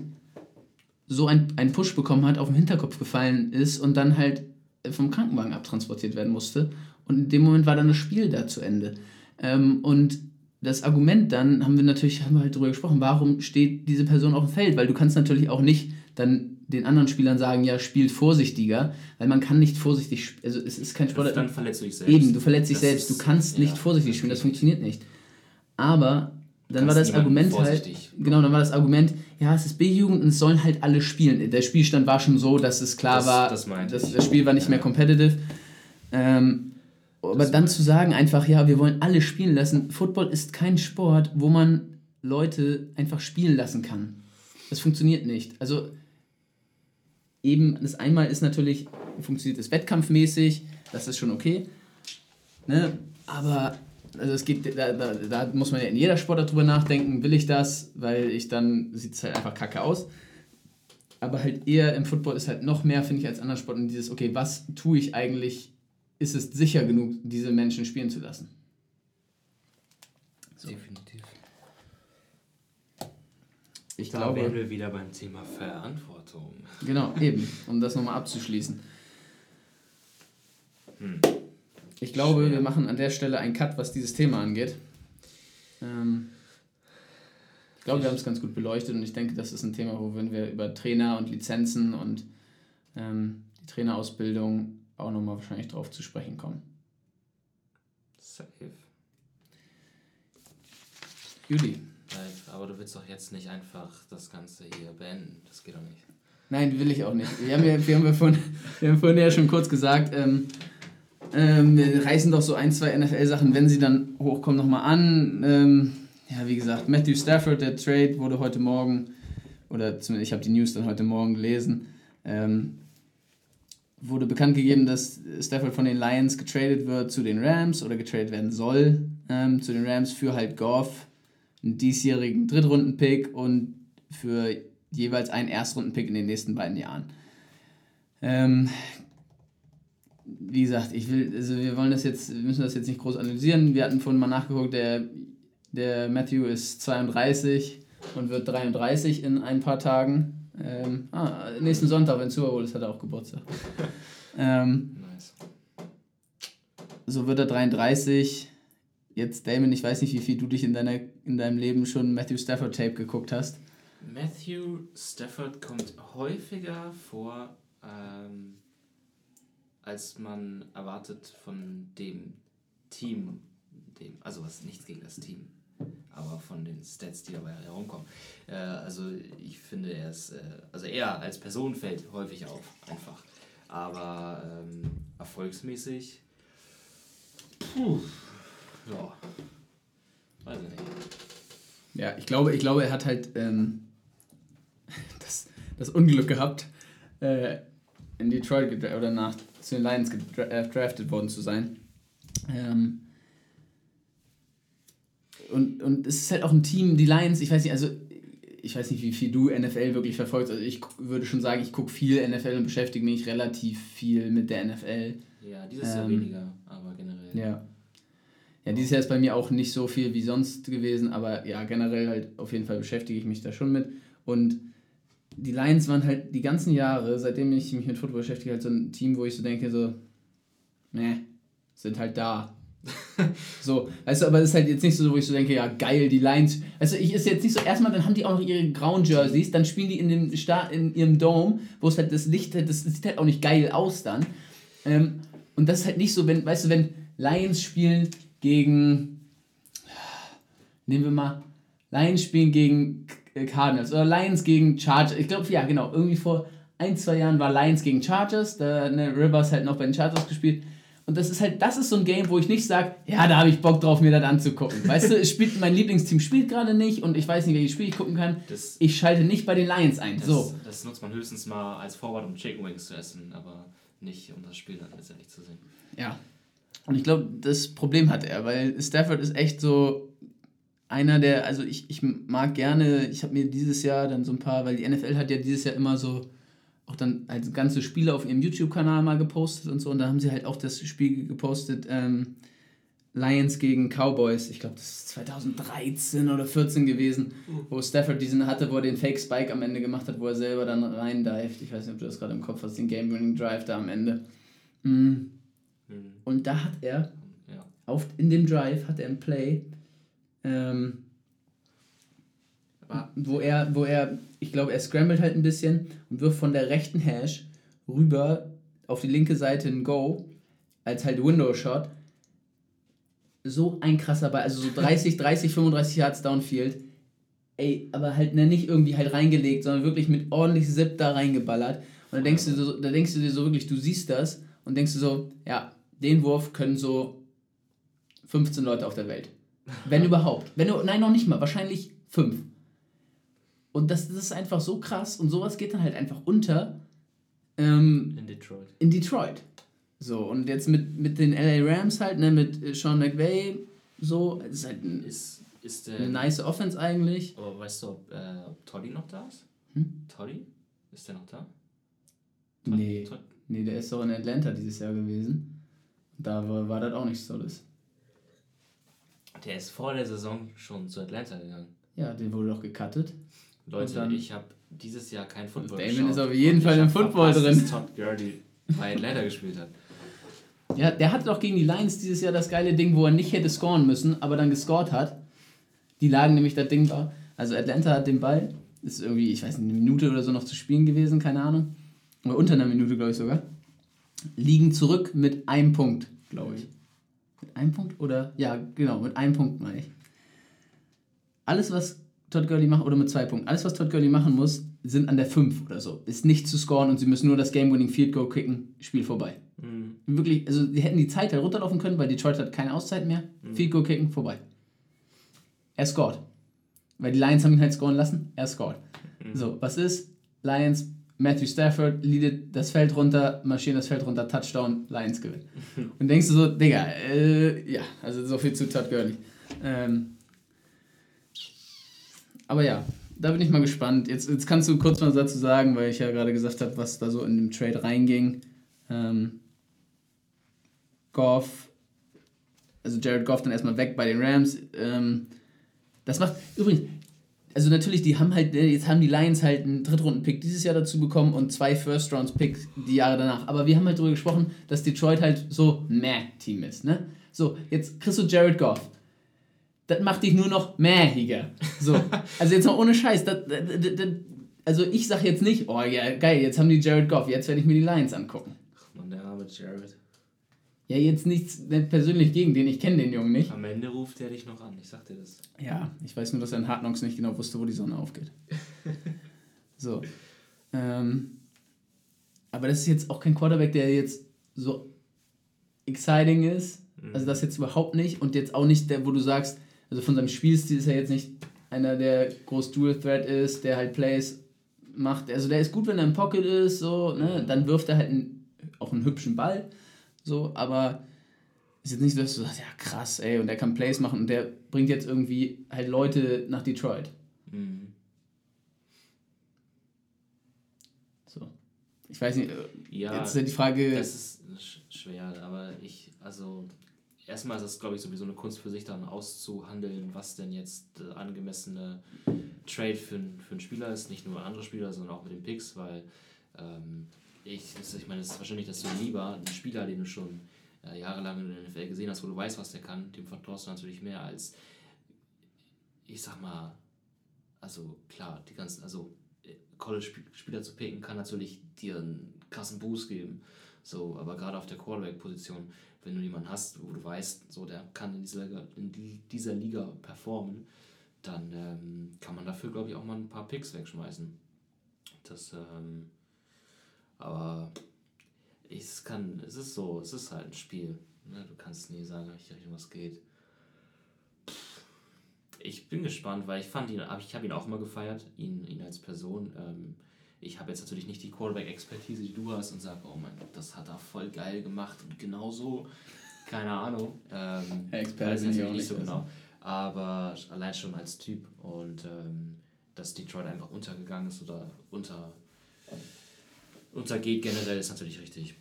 so einen Push bekommen hat, auf den Hinterkopf gefallen ist und dann halt vom Krankenwagen abtransportiert werden musste. Und in dem Moment war dann das Spiel da zu Ende. Ähm, und das Argument dann, haben wir natürlich haben wir halt darüber gesprochen, warum steht diese Person auf dem Feld? Weil du kannst natürlich auch nicht dann den anderen Spielern sagen, ja, spielt vorsichtiger, weil man kann nicht vorsichtig, also es ist kein Sport. Dann verletzt du dich selbst. Eben, du verletzt dich das selbst, du kannst ist, nicht ja, vorsichtig spielen, das funktioniert nicht. Aber dann war das Argument halt, genau, dann war das Argument, ja, es ist B-Jugend und es sollen halt alle spielen. Der Spielstand war schon so, dass es klar das, war, das dass das Spiel war nicht ja. mehr competitive. Ähm, aber dann zu sagen einfach, ja, wir wollen alle spielen lassen. Football ist kein Sport, wo man Leute einfach spielen lassen kann. Das funktioniert nicht. Also eben, das einmal ist natürlich, funktioniert es wettkampfmäßig, das ist schon okay. Ne? Aber also es geht, da, da, da muss man ja in jeder Sportart drüber nachdenken, will ich das, weil ich dann sieht es halt einfach kacke aus. Aber halt eher im Football ist halt noch mehr, finde ich, als anderen Sporten dieses, okay, was tue ich eigentlich ist es sicher genug, diese Menschen spielen zu lassen. So. Definitiv. Ich da glaube, wären wir wieder beim Thema Verantwortung. Genau, eben, um das nochmal abzuschließen. Hm. Ich glaube, Schwer. wir machen an der Stelle einen Cut, was dieses Thema angeht. Ähm, ich glaube, wir haben es ganz gut beleuchtet und ich denke, das ist ein Thema, wo wenn wir über Trainer und Lizenzen und ähm, die Trainerausbildung auch nochmal wahrscheinlich drauf zu sprechen kommen. Safe. Juli. Aber du willst doch jetzt nicht einfach das Ganze hier beenden. Das geht doch nicht. Nein, will ich auch nicht. Wir haben ja, wir haben ja, vorhin, wir haben vorhin ja schon kurz gesagt, ähm, ähm, wir reißen doch so ein, zwei NFL-Sachen, wenn sie dann hochkommen, nochmal an. Ähm, ja, wie gesagt, Matthew Stafford, der Trade wurde heute Morgen, oder zumindest ich habe die News dann heute Morgen gelesen, ähm, wurde bekannt gegeben, dass Stafford von den Lions getradet wird zu den Rams oder getradet werden soll ähm, zu den Rams für halt Goff, einen diesjährigen Drittrunden-Pick und für jeweils einen Erstrunden-Pick in den nächsten beiden Jahren. Ähm, wie gesagt, ich will, also wir wollen das jetzt, wir müssen das jetzt nicht groß analysieren. Wir hatten vorhin mal nachgeguckt, der, der Matthew ist 32 und wird 33 in ein paar Tagen. Ähm, ah, nächsten Sonntag, wenn Super Bowl ist, hat er auch Geburtstag. ähm, nice. So wird er 33. Jetzt, Damon, ich weiß nicht, wie viel du dich in, deiner, in deinem Leben schon Matthew Stafford Tape geguckt hast. Matthew Stafford kommt häufiger vor, ähm, als man erwartet von dem Team. Dem, also was nichts gegen das Team aber von den Stats, die dabei herumkommen. Äh, also ich finde, er ist, äh, also er als Person fällt häufig auf, einfach. Aber ähm, erfolgsmäßig, puh, ja, weiß ich nicht. Ja, ich glaube, ich glaube, er hat halt ähm, das, das Unglück gehabt, äh, in Detroit oder nach zu den Lions gedraftet äh, worden zu sein. Ähm, und, und es ist halt auch ein Team, die Lions, ich weiß nicht, also ich weiß nicht, wie viel du NFL wirklich verfolgst. Also ich würde schon sagen, ich gucke viel NFL und beschäftige mich relativ viel mit der NFL. Ja, dieses Jahr ähm, weniger, aber generell. Ja. Ja, dieses Jahr ist bei mir auch nicht so viel wie sonst gewesen, aber ja, generell halt auf jeden Fall beschäftige ich mich da schon mit. Und die Lions waren halt die ganzen Jahre, seitdem ich mich mit Football beschäftige, halt so ein Team, wo ich so denke, so, ne, sind halt da. so, weißt du, aber das ist halt jetzt nicht so, wo ich so denke, ja, geil, die Lions. Also ich ist jetzt nicht so, erstmal, dann haben die auch noch ihre grauen Jerseys, dann spielen die in dem Star in ihrem Dome, wo es halt das Licht, das sieht halt auch nicht geil aus dann. Ähm, und das ist halt nicht so, wenn, weißt du, wenn Lions spielen gegen, nehmen wir mal, Lions spielen gegen, äh, Cardinals oder Lions gegen Chargers. Ich glaube, ja, genau. Irgendwie vor ein, zwei Jahren war Lions gegen Chargers. Da ne, Rivers halt noch bei den Chargers gespielt. Und das ist halt, das ist so ein Game, wo ich nicht sage, ja, da habe ich Bock drauf, mir das anzugucken. Weißt du, es spielt, mein Lieblingsteam spielt gerade nicht und ich weiß nicht, welches Spiel ich gucken kann. Das- ich schalte nicht bei den Lions ein. Das, so. das nutzt man höchstens mal als Vorwand, um Chicken Wings zu essen, aber nicht, um das Spiel dann letztendlich zu sehen. Ja. Und ich glaube, das Problem hat er, weil Stafford ist echt so einer der, also ich, ich mag gerne, ich habe mir dieses Jahr dann so ein paar, weil die NFL hat ja dieses Jahr immer so auch dann als ganze Spiele auf ihrem YouTube-Kanal mal gepostet und so und da haben sie halt auch das Spiel gepostet, ähm, Lions gegen Cowboys, ich glaube, das ist 2013 oder 14 gewesen, wo Stafford diesen hatte, wo er den Fake Spike am Ende gemacht hat, wo er selber dann reindived. Ich weiß nicht, ob du das gerade im Kopf hast, den Game-Winning Drive da am Ende. Mhm. Hm, Und da hat er, ja. auf, in dem Drive hat er ein Play, ähm, wo er, wo er, ich glaube, er scrambled halt ein bisschen und wirft von der rechten Hash rüber auf die linke Seite ein Go, als halt Window Shot. So ein krasser Ball, also so 30, 30, 35 Yards Downfield. Ey, aber halt ne, nicht irgendwie halt reingelegt, sondern wirklich mit ordentlich Zip da reingeballert. Und da denkst du so, da denkst du dir so wirklich, du siehst das und denkst du so, ja, den Wurf können so 15 Leute auf der Welt. Wenn überhaupt. Wenn du, nein, noch nicht mal, wahrscheinlich fünf. Und das, das ist einfach so krass und sowas geht dann halt einfach unter ähm, in Detroit. in Detroit. So, und jetzt mit, mit den LA Rams halt, ne, mit äh, Sean McVay, so, ist halt ein, Ist, ist der. eine nice Offense eigentlich. Aber weißt du, ob, äh, ob Toddy noch da ist? Hm? Toddy? Ist der noch da? Todd- Nee, Todd- nee, der ist doch in Atlanta dieses Jahr gewesen. Da war, war das auch nichts Tolles. Der ist vor der Saison schon zu Atlanta gegangen. Ja, den wurde doch gecuttet. Leute, dann- ich habe dieses Jahr kein Football Damon geschaut ist auf jeden Fall im Football drin. dass Todd Gurley bei Atlanta gespielt hat. Ja, der hatte doch gegen die Lions dieses Jahr das geile Ding, wo er nicht hätte scoren müssen, aber dann gescored hat. Die lagen nämlich, das Ding war, also Atlanta hat den Ball, ist irgendwie, ich weiß nicht, eine Minute oder so noch zu spielen gewesen, keine Ahnung. Oder unter einer Minute, glaube ich sogar. Liegen zurück mit einem Punkt, glaube ich. Mit einem Punkt? Oder? Ja, genau, mit einem Punkt meine ich. Alles, was Todd Gurley macht, oder mit zwei Punkten, alles, was Todd Gurley machen muss, sind an der 5 oder so. Ist nicht zu scoren und sie müssen nur das Game-Winning Field Goal kicken, Spiel vorbei. Mhm. Wirklich, also die hätten die Zeit halt runterlaufen können, weil Detroit hat keine Auszeit mehr. Field Goal kicken, vorbei. Er scored. Weil die Lions haben ihn halt scoren lassen, er scored. So, was ist? Lions, Matthew Stafford leadet das Feld runter, marschieren das Feld runter, Touchdown, Lions gewinnen. Und denkst du so, Digga, äh, ja, also so viel zu Todd Gurley. Ähm, aber ja, da bin ich mal gespannt. Jetzt, jetzt kannst du kurz was dazu sagen, weil ich ja gerade gesagt habe, was da so in dem Trade reinging. Ähm, Goff, also Jared Goff dann erstmal weg bei den Rams. Ähm, das macht übrigens, also natürlich, die haben halt, jetzt haben die Lions halt einen Drittrunden-Pick dieses Jahr dazu bekommen und zwei First-Round-Picks die Jahre danach. Aber wir haben halt darüber gesprochen, dass Detroit halt so meh-Team ist, ne? So, jetzt kriegst du Jared Goff. Das macht dich nur noch mähiger. So, also jetzt mal ohne Scheiß. Das, das, das, also ich sag jetzt nicht, oh ja, geil, jetzt haben die Jared Goff, jetzt werde ich mir die Lions angucken. Ach man, der arme Jared. Ja, jetzt nichts nicht persönlich gegen den, ich kenne den Jungen nicht. Am Ende ruft er dich noch an, ich sag dir das. Ja, ich weiß nur, dass er in Hard Knocks nicht genau wusste, wo die Sonne aufgeht. So. Ähm, aber das ist jetzt auch kein Quarterback, der jetzt so exciting ist. Also das jetzt überhaupt nicht. Und jetzt auch nicht der, wo du sagst, also von seinem Spielstil ist er jetzt nicht einer, der groß Dual Threat ist, der halt Plays macht. Also der ist gut, wenn er im Pocket ist, so, ne? Dann wirft er halt einen, auch einen hübschen Ball. So, aber ist jetzt nicht so, dass du sagst, ja krass, ey, und der kann Plays machen und der bringt jetzt irgendwie halt Leute nach Detroit. Mhm. So. Ich weiß nicht, äh, Ja, jetzt ist ja die Frage. das ist sch schwer, aber ich, also, erstmal ist es, glaube ich, sowieso eine Kunst für sich dann auszuhandeln, was denn jetzt äh, angemessene Trade für, für einen Spieler ist. Nicht nur andere Spieler, sondern auch mit den Picks, weil ähm, ich, ich meine, es ist wahrscheinlich, dass du lieber einen Spieler, den du schon äh, jahrelang in der NFL gesehen hast, wo du weißt, was der kann, dem vertraust du natürlich mehr als, ich sag mal, also klar, die ganzen, also äh, College-Spieler zu picken kann natürlich dir einen krassen Boost geben. So, aber gerade auf der Quarterback-Position, wenn du jemanden hast, wo du weißt, so der kann in dieser Liga, in die, dieser Liga performen, dann ähm, kann man dafür, glaube ich, auch mal ein paar Picks wegschmeißen. Das, ähm, aber es kann, es ist so, es ist halt ein Spiel. Ne? Du kannst nie sagen, welche Richtung es geht. Ich bin gespannt, weil ich fand ihn, ich habe ihn auch immer gefeiert, ihn, ihn als Person. Ähm, ich habe jetzt natürlich nicht die Quarterback-Expertise, die du hast und sage, oh mein Gott, das hat er voll geil gemacht und genau so, keine Ahnung. Ähm, Experte weiß ich nicht so genau. Aber allein schon als Typ und ähm, dass Detroit einfach untergegangen ist oder unter, untergeht generell ist natürlich richtig.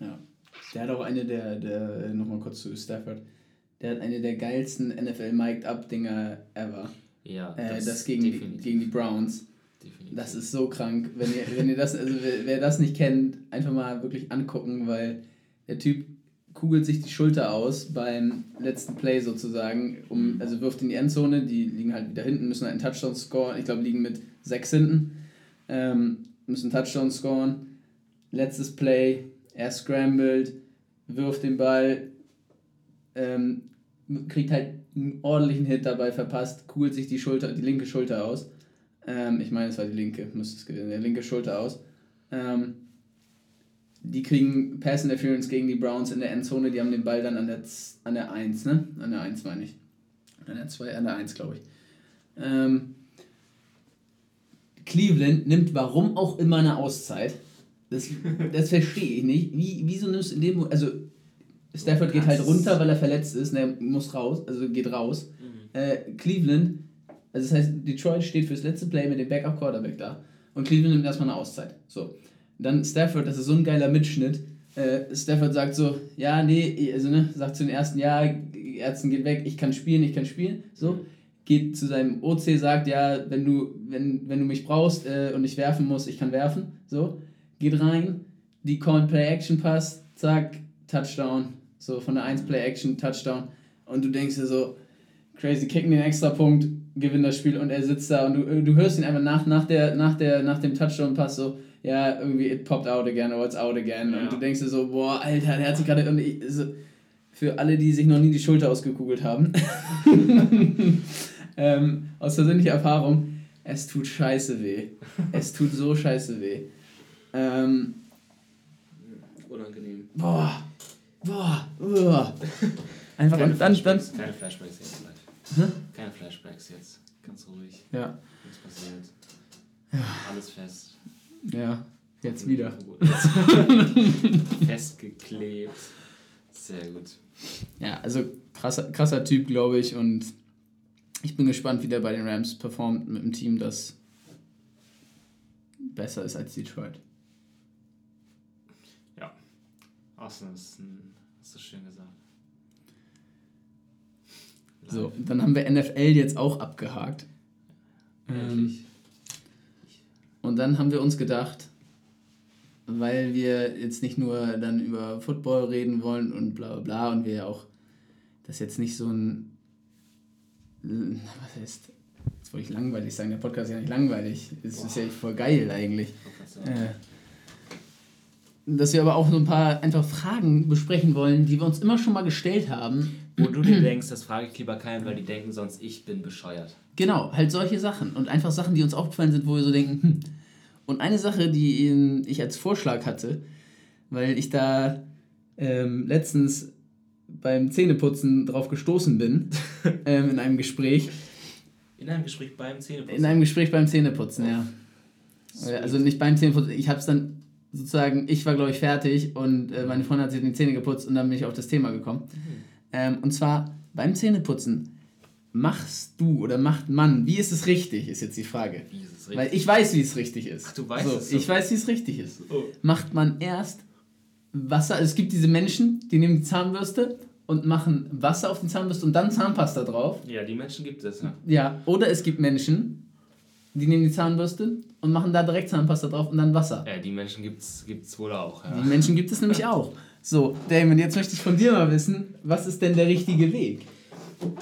Ja. Der hat auch eine der, der nochmal kurz zu Stafford, der hat eine der geilsten NFL Mic'd Up Dinger ever. Ja. Äh, das, das gegen, gegen die Browns. Definitiv. Das ist so krank. Wenn ihr, wenn ihr das, also wer, wer das nicht kennt, einfach mal wirklich angucken, weil der Typ kugelt sich die Schulter aus beim letzten Play sozusagen, um, also wirft in die Endzone, die liegen halt wieder hinten, müssen halt einen Touchdown scoren, ich glaube liegen mit sechs hinten, ähm, müssen einen Touchdown scoren, letztes Play, er scrambled, wirft den Ball, ähm, kriegt halt einen ordentlichen Hit dabei verpasst, kugelt sich die Schulter, die linke Schulter aus, ähm, ich meine es war die linke, müsste es gewesen, die linke Schulter aus, ähm, die kriegen Pass Interference gegen die Browns in der Endzone, die haben den Ball dann an der, an der 1, ne? An der 1 meine ich. An der 2, an der 1, glaube ich. Ähm, Cleveland nimmt warum auch immer eine Auszeit. Das, das verstehe ich nicht. Wie, wieso nimmst du in dem Also, Stafford geht halt runter, weil er verletzt ist, ne, muss raus, also geht raus. Mhm. Äh, Cleveland, also das heißt, Detroit steht fürs letzte Play mit dem Backup Quarterback da. Und Cleveland nimmt erstmal eine Auszeit. So. Dann Stafford, das ist so ein geiler Mitschnitt. Äh, Stafford sagt so, ja, nee, also ne, sagt zu den ersten, ja, Ärzten geht weg, ich kann spielen, ich kann spielen. So, geht zu seinem OC, sagt, ja, wenn du, wenn, wenn du mich brauchst äh, und ich werfen muss, ich kann werfen. So, geht rein, die Call Play Action Pass, zack, Touchdown. So, von der 1 Play Action, Touchdown. Und du denkst dir so, crazy, kicken den extra Punkt, gewinnt das Spiel und er sitzt da und du, du hörst ihn einfach nach, nach, der, nach, der, nach dem Touchdown-Pass so, ja, irgendwie it popped out again or it's out again. Ja. Und du denkst dir so, boah, Alter, der hat sich gerade. irgendwie. so, für alle, die sich noch nie die Schulter ausgekugelt haben, ähm, aus persönlicher Erfahrung, es tut scheiße weh. Es tut so scheiße weh. Ähm, Unangenehm. Boah. Boah. Boah. Einfach dann, Flashbacks, dann, keine Flashbacks jetzt. Hm? Keine Flashbacks jetzt. Ganz ruhig. Ja. Nichts passiert. Ja. Alles fest. Ja, jetzt wieder. Festgeklebt. Sehr gut. Ja, also krasser, krasser Typ, glaube ich. Und ich bin gespannt, wie der bei den Rams performt mit einem Team, das besser ist als Detroit. Ja, Austin ist ein, hast du schön gesagt. So, dann haben wir NFL jetzt auch abgehakt. Ähm, und dann haben wir uns gedacht, weil wir jetzt nicht nur dann über Football reden wollen und bla bla bla und wir ja auch das jetzt nicht so ein was heißt jetzt wollte ich langweilig sagen, der Podcast ist ja nicht langweilig, es ist ja voll geil eigentlich. Äh, dass wir aber auch so ein paar einfach Fragen besprechen wollen, die wir uns immer schon mal gestellt haben. Wo du dir denkst, das frage ich lieber keinen, weil die denken sonst, ich bin bescheuert. Genau, halt solche Sachen. Und einfach Sachen, die uns aufgefallen sind, wo wir so denken, hm. Und eine Sache, die ich als Vorschlag hatte, weil ich da ähm, letztens beim Zähneputzen drauf gestoßen bin, ähm, in einem Gespräch. In einem Gespräch beim Zähneputzen? In einem Gespräch beim Zähneputzen, ja. Sweet. Also nicht beim Zähneputzen, ich habe es dann sozusagen, ich war glaube ich fertig und äh, meine Freundin hat sich die Zähne geputzt und dann bin ich auf das Thema gekommen. Mhm. Ähm, und zwar beim Zähneputzen machst du oder macht man, wie ist es richtig, ist jetzt die Frage. Wie ist es richtig? Weil ich weiß, wie es richtig ist. Ach, du weißt so, es. So. Ich weiß, wie es richtig ist. Oh. Macht man erst Wasser, also es gibt diese Menschen, die nehmen die Zahnbürste und machen Wasser auf die Zahnbürste und dann Zahnpasta drauf. Ja, die Menschen gibt es, ja. Ja, oder es gibt Menschen, die nehmen die Zahnbürste und machen da direkt Zahnpasta drauf und dann Wasser. Ja, die Menschen gibt es wohl auch. Ja. Die Menschen gibt es nämlich auch. So, Damon, jetzt möchte ich von dir mal wissen, was ist denn der richtige Weg?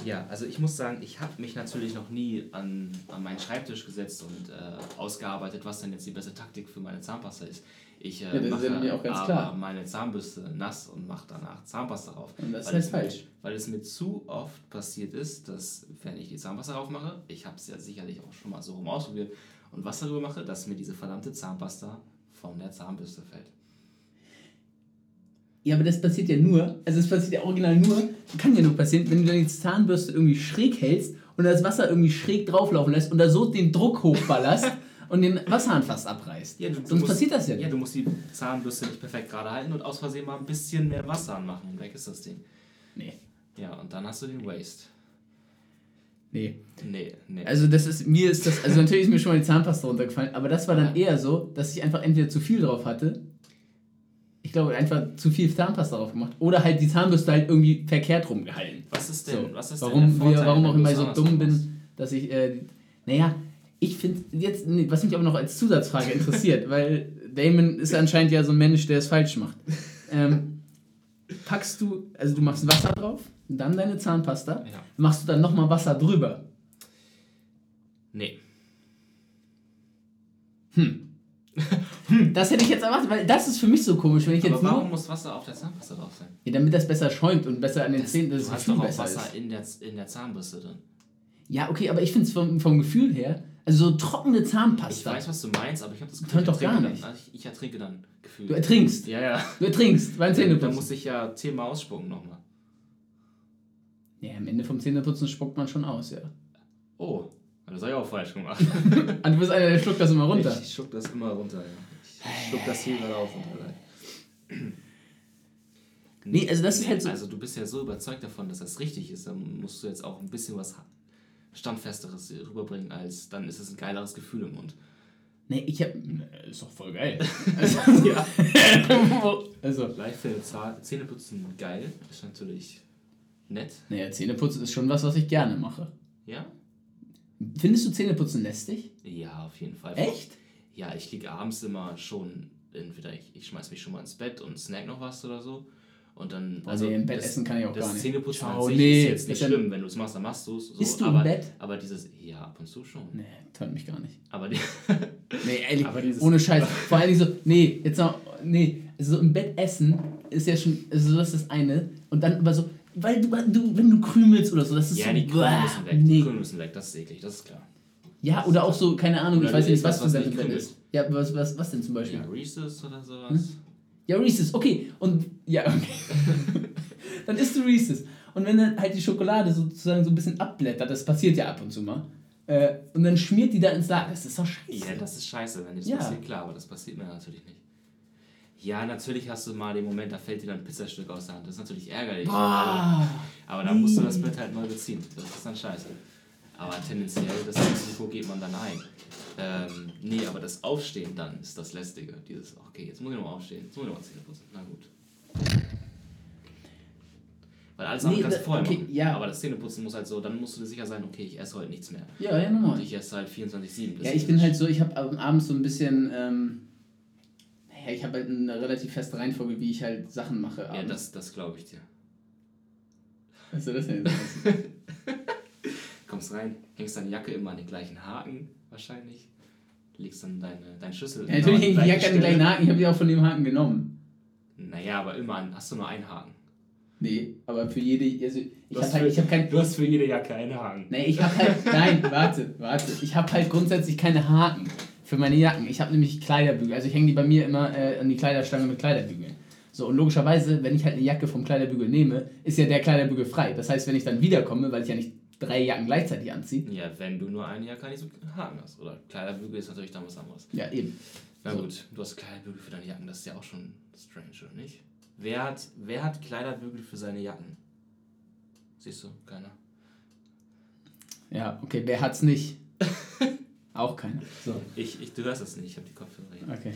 Ja, also ich muss sagen, ich habe mich natürlich noch nie an, an meinen Schreibtisch gesetzt und äh, ausgearbeitet, was denn jetzt die beste Taktik für meine Zahnpasta ist. Ich äh, Ja, das ist ja mache mir auch ganz aber klar. meine Zahnbürste nass und mache danach Zahnpasta drauf. Und das ist falsch. Mir, weil es mir zu oft passiert ist, dass wenn ich die Zahnpasta drauf mache, ich habe es ja sicherlich auch schon mal so rum ausprobiert und Wasser drüber mache, dass mir diese verdammte Zahnpasta von der Zahnbürste fällt. Ja, aber das passiert ja nur, also es passiert ja original nur, kann ja nur passieren, wenn du deine Zahnbürste irgendwie schräg hältst und das Wasser irgendwie schräg drauflaufen lässt und da so den Druck hochballerst und den Wasserhahn fast abreißt. Ja, du, du Sonst musst, passiert das ja Ja, nicht. du musst die Zahnbürste nicht perfekt gerade halten und aus Versehen mal ein bisschen mehr Wasser anmachen. Und weg ist das Ding. Nee. Ja, und dann hast du den Waste. Nee. Nee, nee. Also das ist, mir ist das, also natürlich ist mir schon mal die Zahnpasta runtergefallen, aber das war dann eher so, dass ich einfach entweder zu viel drauf hatte, ich glaube einfach zu viel Zahnpasta drauf gemacht, oder halt die Zahnbürste halt irgendwie verkehrt rumgehalten. was ist denn, So, was ist warum, denn der wir, Vorteil, warum auch immer es so dumm bin, dass ich, äh, naja, ich finde jetzt, was mich aber noch als Zusatzfrage interessiert, weil Damon ist anscheinend ja so ein Mensch, der es falsch macht. Ähm, packst du, also du machst Wasser drauf, dann deine Zahnpasta, Ja. machst du dann nochmal Wasser drüber. Nee. Das hätte ich jetzt erwartet, weil das ist für mich so komisch, wenn ich jetzt Aber warum nur, muss Wasser auf der Zahnpasta drauf sein? ja, damit das besser schäumt und besser an den Zähnen, dass du es hast viel doch auch besser Wasser ist. in der, in der Zahnbürste drin. Ja, okay, aber ich finde es vom, vom Gefühl her, also so trockene Ich Zahnpasta. weiß, was du meinst, aber ich habe das doch ich ertrinke gar nicht. Dann, ich, ich ertrinke dann gefühlt. Du ertrinkst. ja, ja. Du ertrinkst beim Da Zähneputzen. muss ich ja Thema ausspucken nochmal. Ja, am Ende vom Zähneputzen spuckt man schon aus, ja. Oh, das habe ich auch falsch gemacht. Und du bist einer, der schluckt das immer runter. Ich, ich schluck das immer runter, ja. Ich schluck das hier gerade auf. Nee, also das ist halt so- Also du bist ja so überzeugt davon, dass das richtig ist, dann musst du jetzt auch ein bisschen was Standfesteres rüberbringen, als dann ist es ein geileres Gefühl im Mund. Nee, ich hab. Nee, Ist doch voll geil. Also, Ja. also Zah- Zähneputzen geil, ist natürlich nett. naja, Zähneputzen ist schon was, was ich gerne mache. Ja? Findest du Zähneputzen lästig? Ja, auf jeden Fall. Echt? Ja, ich liege abends immer schon, entweder ich, ich schmeiß mich schon mal ins Bett und snack noch was oder so. Und dann, Boah, nee, im Bett das, essen kann ich auch das gar nicht. Zähneputzen Ciao, an nee, ist jetzt nicht schlimm, wenn du es machst, dann machst du es. So, Isst du im aber, Bett? Aber dieses, ja, ab und zu schon. Nee, tönt mich gar nicht. Aber die, Nee, ehrlich, Aber dieses- ohne Scheiß. Vor allem so, nee, jetzt noch, nee, so im Bett essen ist ja schon, also das ist das eine. Und dann aber so, weil du, du wenn du krümelst oder so, das ist ja, so, die Krümel müssen weg. Die nee. Krümel müssen weg, das ist eklig, das ist klar. Ja, oder auch so, keine Ahnung, ich weiß nicht, was du was nicht Bett krümelt. isst. Ja, was, was, was denn zum Beispiel? Ja, Reese's oder Hm? sowas. Ja, Reese's, okay. Und ja, okay. dann isst du Reese's. Und wenn dann halt die Schokolade sozusagen so ein bisschen abblättert, das passiert ja ab und zu mal, äh, und dann schmiert die da ins Lager, das ist doch scheiße. Ja, das ist scheiße, wenn das Ja. passiert, klar, aber das passiert mir natürlich nicht. Ja, natürlich hast du mal den Moment, da fällt dir dann ein Pizzastück aus der Hand. Das ist natürlich ärgerlich. Boah. Aber dann musst du das Bett halt neu beziehen. Das ist dann scheiße. Aber tendenziell, das Risiko geht man dann ein. Ähm, nee, aber das Aufstehen dann ist das Lästige. Dieses, okay, jetzt muss ich nochmal aufstehen, jetzt muss ich nochmal Zähne putzen. Na gut. Weil alles andere Nee, kannst du vorher okay, machen. ja. Aber das Zähneputzen muss halt so, dann musst du dir sicher sein, okay, ich esse heute nichts mehr. Ja, ja, Und normal. ich esse halt 24-7. Ja, ich bin halt so, ich habe abends so ein bisschen, ähm, naja, ich habe halt eine relativ feste Reihenfolge, wie ich halt Sachen mache. Ja, abends. das, das glaube ich dir. Was soll das denn jetzt? Kommst rein, hängst deine Jacke immer an den gleichen Haken wahrscheinlich. Legst dann deine, deine Schüssel. ja, natürlich hängt die Jacke an den Stelle. gleichen Haken, ich habe die auch von dem Haken genommen. Naja, aber immer an. Hast du nur einen Haken? Nee, aber für jede, also ich Du habe hast halt, für- ich kein, Du hast für jede Jacke einen Haken. nee, ich habe halt, nein, warte, warte, ich habe halt grundsätzlich keine Haken für meine Jacken. Ich habe nämlich Kleiderbügel, also ich hänge die bei mir immer äh, an die Kleiderstange mit Kleiderbügeln. So, und logischerweise, wenn ich halt eine Jacke vom Kleiderbügel nehme, ist ja der Kleiderbügel frei. Das heißt, wenn ich dann wiederkomme, weil ich ja nicht drei Jacken gleichzeitig anziehe, Ja, wenn du nur eine Jacke an diesem Haken hast. Oder Kleiderbügel ist natürlich dann was anderes. ja eben. Na So. gut, du hast Kleiderbügel für deine Jacken, das ist ja auch schon strange, oder nicht? Wer hat, wer hat Kleiderbügel für seine Jacken? Siehst du, keiner. Ja, okay, wer hat's nicht? Auch keiner. So. Ich, ich, du hörst das nicht, ich habe die Kopfhörer hier. Okay.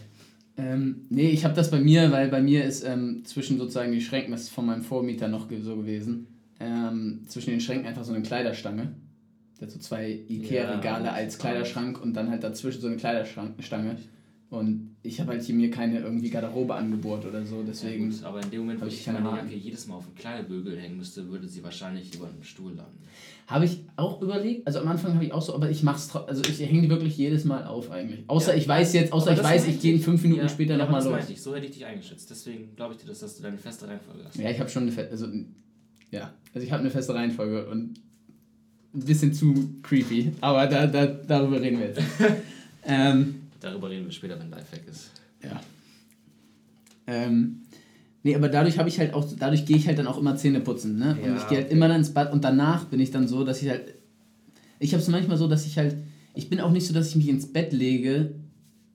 Ähm, nee, ich habe das bei mir, weil bei mir ist ähm, zwischen sozusagen die Schränken, das ist von meinem Vormieter noch so gewesen, ähm, zwischen den Schränken einfach so eine Kleiderstange. Der hat so zwei Ikea-Regale Ja, als Kleiderschrank und dann halt dazwischen so eine Kleiderstange. Und ich habe halt hier mir keine irgendwie Garderobe angebohrt oder so, deswegen. Ja, gut, aber in dem Moment, wo ich meine. Jacke jedes Mal auf einen kleinen Bügel hängen müsste, würde sie wahrscheinlich über einen Stuhl landen. Habe ich auch überlegt, also am Anfang habe ich auch so, aber ich mach's also ich hänge die wirklich jedes Mal auf eigentlich. Außer Ja. ich weiß jetzt, außer Aber ich weiß, ich gehe fünf Minuten Ja, später ja, nochmal los. ich, so hätte ich dich eingeschätzt. Deswegen glaube ich dir, dass, dass du deine feste Reihenfolge hast. Ja, ich habe schon eine feste, also ja, also ich habe eine feste Reihenfolge und ein bisschen zu creepy, aber da, da, darüber reden wir jetzt. ähm, Darüber reden wir später, wenn Lifehack ist. ja. Ähm, nee, aber dadurch habe ich halt auch, dadurch gehe ich halt dann auch immer Zähne putzen, ne? Und Ja, ich gehe halt okay. immer dann ins Bad und danach bin ich dann so, dass ich halt, ich habe es manchmal so, dass ich halt, ich bin auch nicht so, dass ich mich ins Bett lege,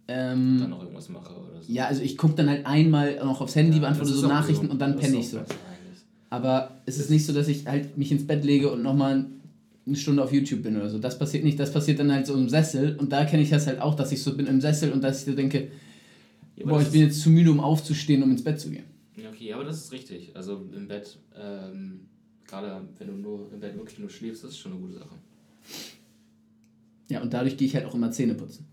ähm, Dann noch irgendwas mache oder so. ja, also ich gucke dann halt einmal noch aufs Handy, Ja, beantworte so Nachrichten und dann penne ich so. auch es ist nicht so, dass ich halt mich ins Bett lege und nochmal eine Stunde auf YouTube bin oder so. Das passiert nicht. Das passiert dann halt so im Sessel. Und da kenne ich das halt auch, dass ich so bin im Sessel und dass ich so denke, Ja, boah, ich bin jetzt zu müde, um aufzustehen, um ins Bett zu gehen. Ja, Okay, aber das ist richtig. Also im Bett, ähm, gerade wenn du nur im Bett wirklich nur schläfst, das ist schon eine gute Sache. Ja, und dadurch gehe ich halt auch immer Zähne putzen.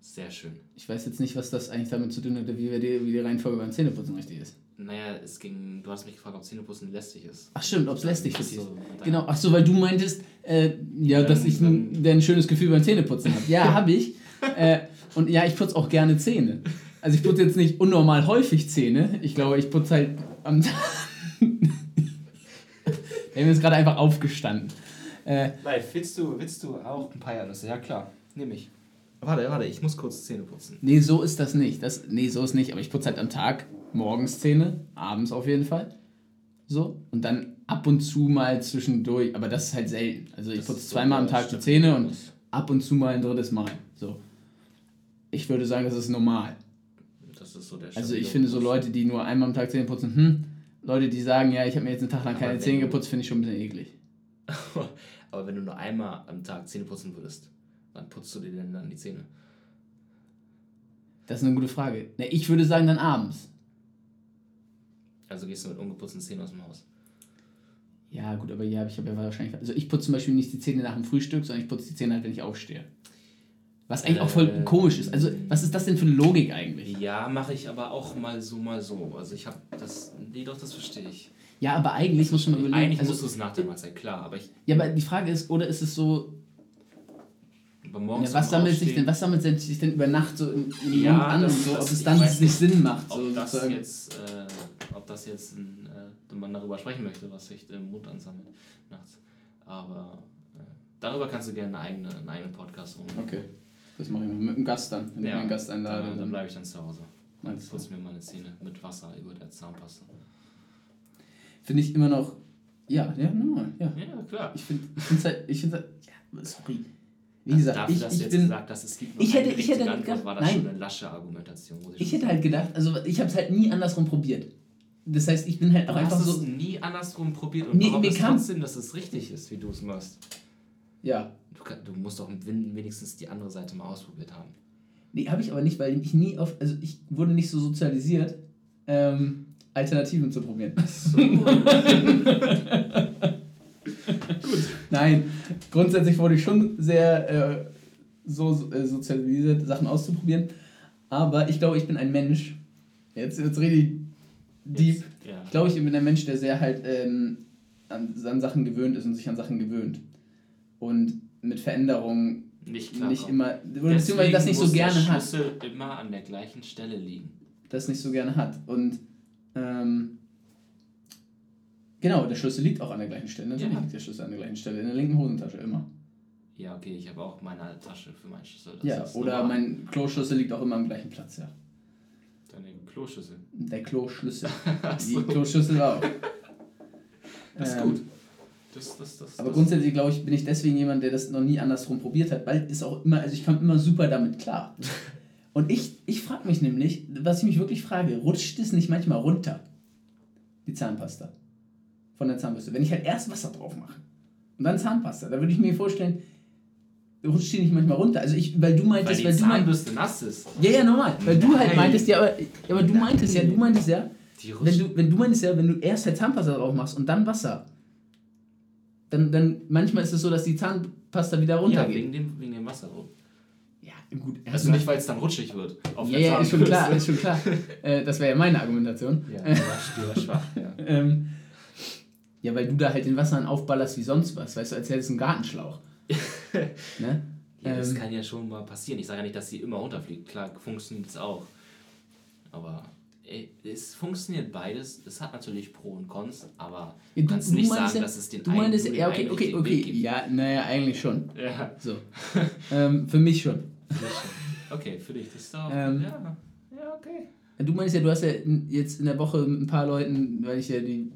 Sehr schön. Ich weiß jetzt nicht, was das eigentlich damit zu tun hat, wie, wir die, wie die Reihenfolge beim Zähneputzen richtig ist. Naja, es ging, du hast mich gefragt, ob Zähneputzen lästig ist. Ach stimmt, ob es lästig ist. so, Genau, ach so, weil du meintest, äh, ja, dass Dann- ich ein, der ein schönes Gefühl beim Zähneputzen habe. Ja, habe ich. Äh, und ja, ich putze auch gerne Zähne. Also ich putze jetzt nicht unnormal häufig Zähne. Ich glaube, ich putze halt am Tag. Wir haben jetzt gerade einfach aufgestanden. Äh, Live, willst du, willst du auch ein paar Erdnüsse? Ja klar, nehme ich. Warte, warte, ich muss kurz Zähne putzen. nee, so ist das nicht. Das, nee, so ist nicht. Aber ich putze halt am Tag morgens Zähne, abends auf jeden Fall. So. Und dann ab und zu mal zwischendurch. Aber das ist halt selten. Also ich Das putze zweimal am Tag die. Zähne und ab und zu mal ein drittes Mal. So. Ich würde sagen, das ist normal. Das ist so der Also ich finde so. Leute, die nur einmal am Tag Zähne putzen, hm, Leute, die sagen, ja, ich habe mir jetzt einen Tag lang keine Zähne geputzt, finde ich schon ein bisschen eklig. Aber wenn du nur einmal am Tag Zähne putzen würdest, wann putzt du dir denn dann die Zähne? Das ist eine gute Frage. Ich würde sagen, dann abends. Also gehst du mit ungeputzten Zähnen aus dem Haus. Ja, gut, aber ja, ich habe ja wahrscheinlich. Also ich putze zum Beispiel nicht die Zähne nach dem Frühstück, sondern ich putze die Zähne halt, wenn ich aufstehe. Was eigentlich auch voll Äh, komisch ist. Also, was ist das denn für eine Logik eigentlich? Ja, mache ich aber auch mal so, mal so. Also ich habe das, nee doch, das verstehe ich. Ja, aber eigentlich muss man überlegen. Eigentlich also, musst du es nach der Mahlzeit, klar. Aber ich, ja, aber die Frage ist, oder ist es so, aber morgens ja, was, sammelt sich denn, was sammelt sich denn über Nacht so im, im Ja, Mund an das- und so, ob es dann nicht Sinn macht? So, ob das sozusagen. jetzt, äh, ob das jetzt ein, äh, man darüber sprechen möchte, was sich im Mund ansammelt nachts. Aber äh, darüber kannst du gerne einen eigenen, einen eigenen Podcast rum. Okay, das mache ich mal mit einem Gast dann. Wenn ich Ja, meinen Gast einlade. dann, dann bleibe ich dann zu Hause. Dann Alles putze mir meine Zähne mit Wasser über der Zahnpasta. Finde ich immer noch. Ja, ja, normal, ja. Ja, klar. Ich finde ich find's halt. Ich find's halt ja, sorry. Wie Also gesagt, dafür, ich, dass du ich jetzt bin. gesagt hast, es gibt Ich hätte- eine ich hätte Antwort, gedacht- war das nein. schon eine lasche Argumentation. Ich schon hätte halt gedacht, also ich habe es halt nie andersrum probiert. Das heißt, ich bin halt auch Du einfach hast es so. nie andersrum probiert und Nee, kam- trotzdem, dass es richtig ist, wie du es machst. Ja. Du, kann, du musst doch wen- wenigstens die andere Seite mal ausprobiert haben. Nee, habe ich aber nicht, weil ich nie auf. Also ich wurde nicht so sozialisiert, ähm, Alternativen zu probieren. So. Nein, grundsätzlich wurde ich schon sehr äh, so äh, sozialisiert, Sachen auszuprobieren. Aber ich glaube, ich bin ein Mensch. Jetzt, jetzt rede ich deep. Jetzt, ja. Ich glaube, ich bin ein Mensch, der sehr halt ähm, an, an Sachen gewöhnt ist und sich an Sachen gewöhnt. Und mit Veränderungen Nicht klar. nicht immer, oder beziehungsweise das nicht so gerne der hat. Schlüssel immer an der gleichen Stelle liegen. Das nicht so gerne hat. Und ähm, genau, der Schlüssel liegt auch an der gleichen Stelle. Natürlich Ja. liegt der Schlüssel an der gleichen Stelle. In der linken Hosentasche immer. Ja, okay, ich habe auch meine Tasche für meinen Schlüssel. Das ja, oder normal. mein Kloschlüssel liegt auch immer am gleichen Platz, ja. Deine Kloschüssel. Der Kloschlüssel. Ach Die so. Kloschlüssel auch. Das ist Ähm, gut. Das, das, das, Aber grundsätzlich, glaube ich, bin ich deswegen jemand, der das noch nie andersrum probiert hat, weil es auch immer, also ich kam immer super damit klar. Und ich, ich frage mich nämlich, was ich mich wirklich frage, rutscht es nicht manchmal runter, die Zahnpasta von der Zahnbürste, wenn ich halt erst Wasser drauf mache und dann Zahnpasta, da würde ich mir vorstellen, rutscht die nicht manchmal runter. Also ich, weil du weil meintest, die weil, du meintest, Zahnbürste nass ist. ja, ja, normal, weil du halt Nein. meintest, ja, aber, ja, aber du meintest ja, du meintest ja, wenn du, wenn du meinst ja, wenn du erst halt Zahnpasta drauf machst und dann Wasser, dann, dann manchmal ist es so, dass die Zahnpasta wieder ja, runtergeht. wegen dem, wegen dem Wasser. Oh. Ja, gut. Also du nicht, weil es dann rutschig wird. Auf Ja, ja, ist schon klar, ist schon klar. Äh, das wäre ja meine Argumentation. Ja, war schwach, ja. Ähm, ja, weil du da halt den Wasserhahn aufballerst wie sonst was. Weißt du, als hättest du einen Gartenschlauch. ne? Ja, das Ähm. kann ja schon mal passieren. Ich sage ja nicht, dass sie immer runterfliegt. Klar, funktioniert es auch. Aber ey, es funktioniert beides. Es hat natürlich Pro und Cons, aber Ja, du kannst nicht meinst sagen, ja, dass es den Du nur den ja, okay, einen okay, okay. Gibt. Ja, naja, eigentlich schon. Ja. So. ähm, für mich schon. Okay, für dich. Das ist doch. Ähm. ja. ja, okay. Du meinst ja, du hast ja jetzt in der Woche mit ein paar Leuten, weil ich ja die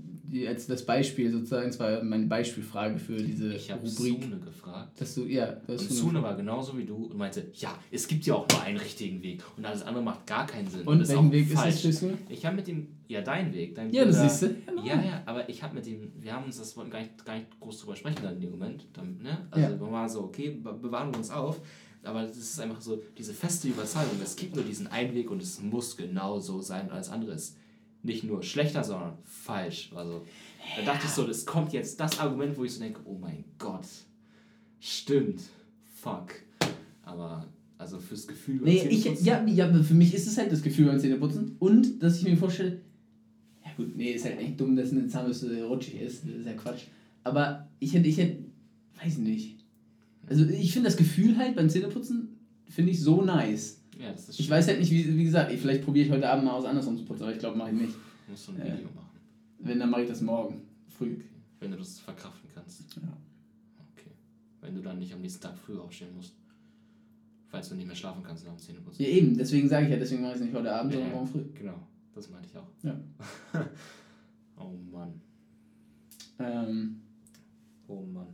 als das Beispiel sozusagen, das war meine Beispielfrage für diese Ich habe Rubrik. Sune gefragt. Dass du, ja, du hast Und Sune- war genauso wie du und meinte, ja, es gibt ja auch nur einen richtigen Weg und alles andere macht gar keinen Sinn. Und das welchen Weg ist falsch. das für Sune? Ich habe mit ihm, ja, dein Weg, dein Ja, das Bruder- siehst du. Ja, ja, aber ich habe mit ihm, wir haben uns das wollten gar nicht, gar nicht groß drüber sprechen dann in dem Moment. Dann, ne? Also Ja. wir waren so, okay, be- bewahren wir uns auf. Aber das ist einfach so, diese feste Überzeugung, es gibt nur diesen einen Weg und es muss genau so sein und alles andere ist nicht nur schlechter, sondern falsch. Also da dachte ich so, das kommt jetzt das Argument, wo ich so denke, oh mein Gott, stimmt, fuck. Aber also fürs Gefühl. Nee, beim ich, Zähneputzen- ja, ja, für mich ist es halt das Gefühl beim Zähneputzen und dass ich mir vorstelle, ja gut, nee, ist halt echt dumm, dass eine Zahnbürste rutschig ist, das ist ja Quatsch. Aber ich hätte, ich hätte, weiß nicht. Also ich finde das Gefühl halt beim Zähneputzen, finde ich so nice. Ja, das ist Ich schön. weiß halt nicht, wie, wie gesagt, ich, vielleicht probiere ich heute Abend mal was anderes zu putzen, aber ich glaube, mache ich nicht. Du musst so ein. Video machen. Wenn, dann mache ich das morgen früh. Okay. Wenn du das verkraften kannst. Ja. Okay. Wenn du dann nicht am nächsten Tag früh aufstehen musst. Falls du nicht mehr schlafen kannst nach dem Zähneputzen. Ja eben, deswegen sage ich ja, deswegen mache ich es nicht heute Abend, Ja, sondern morgen früh. Genau, das meinte ich auch. Ja. oh Mann. Ähm, Oh Mann.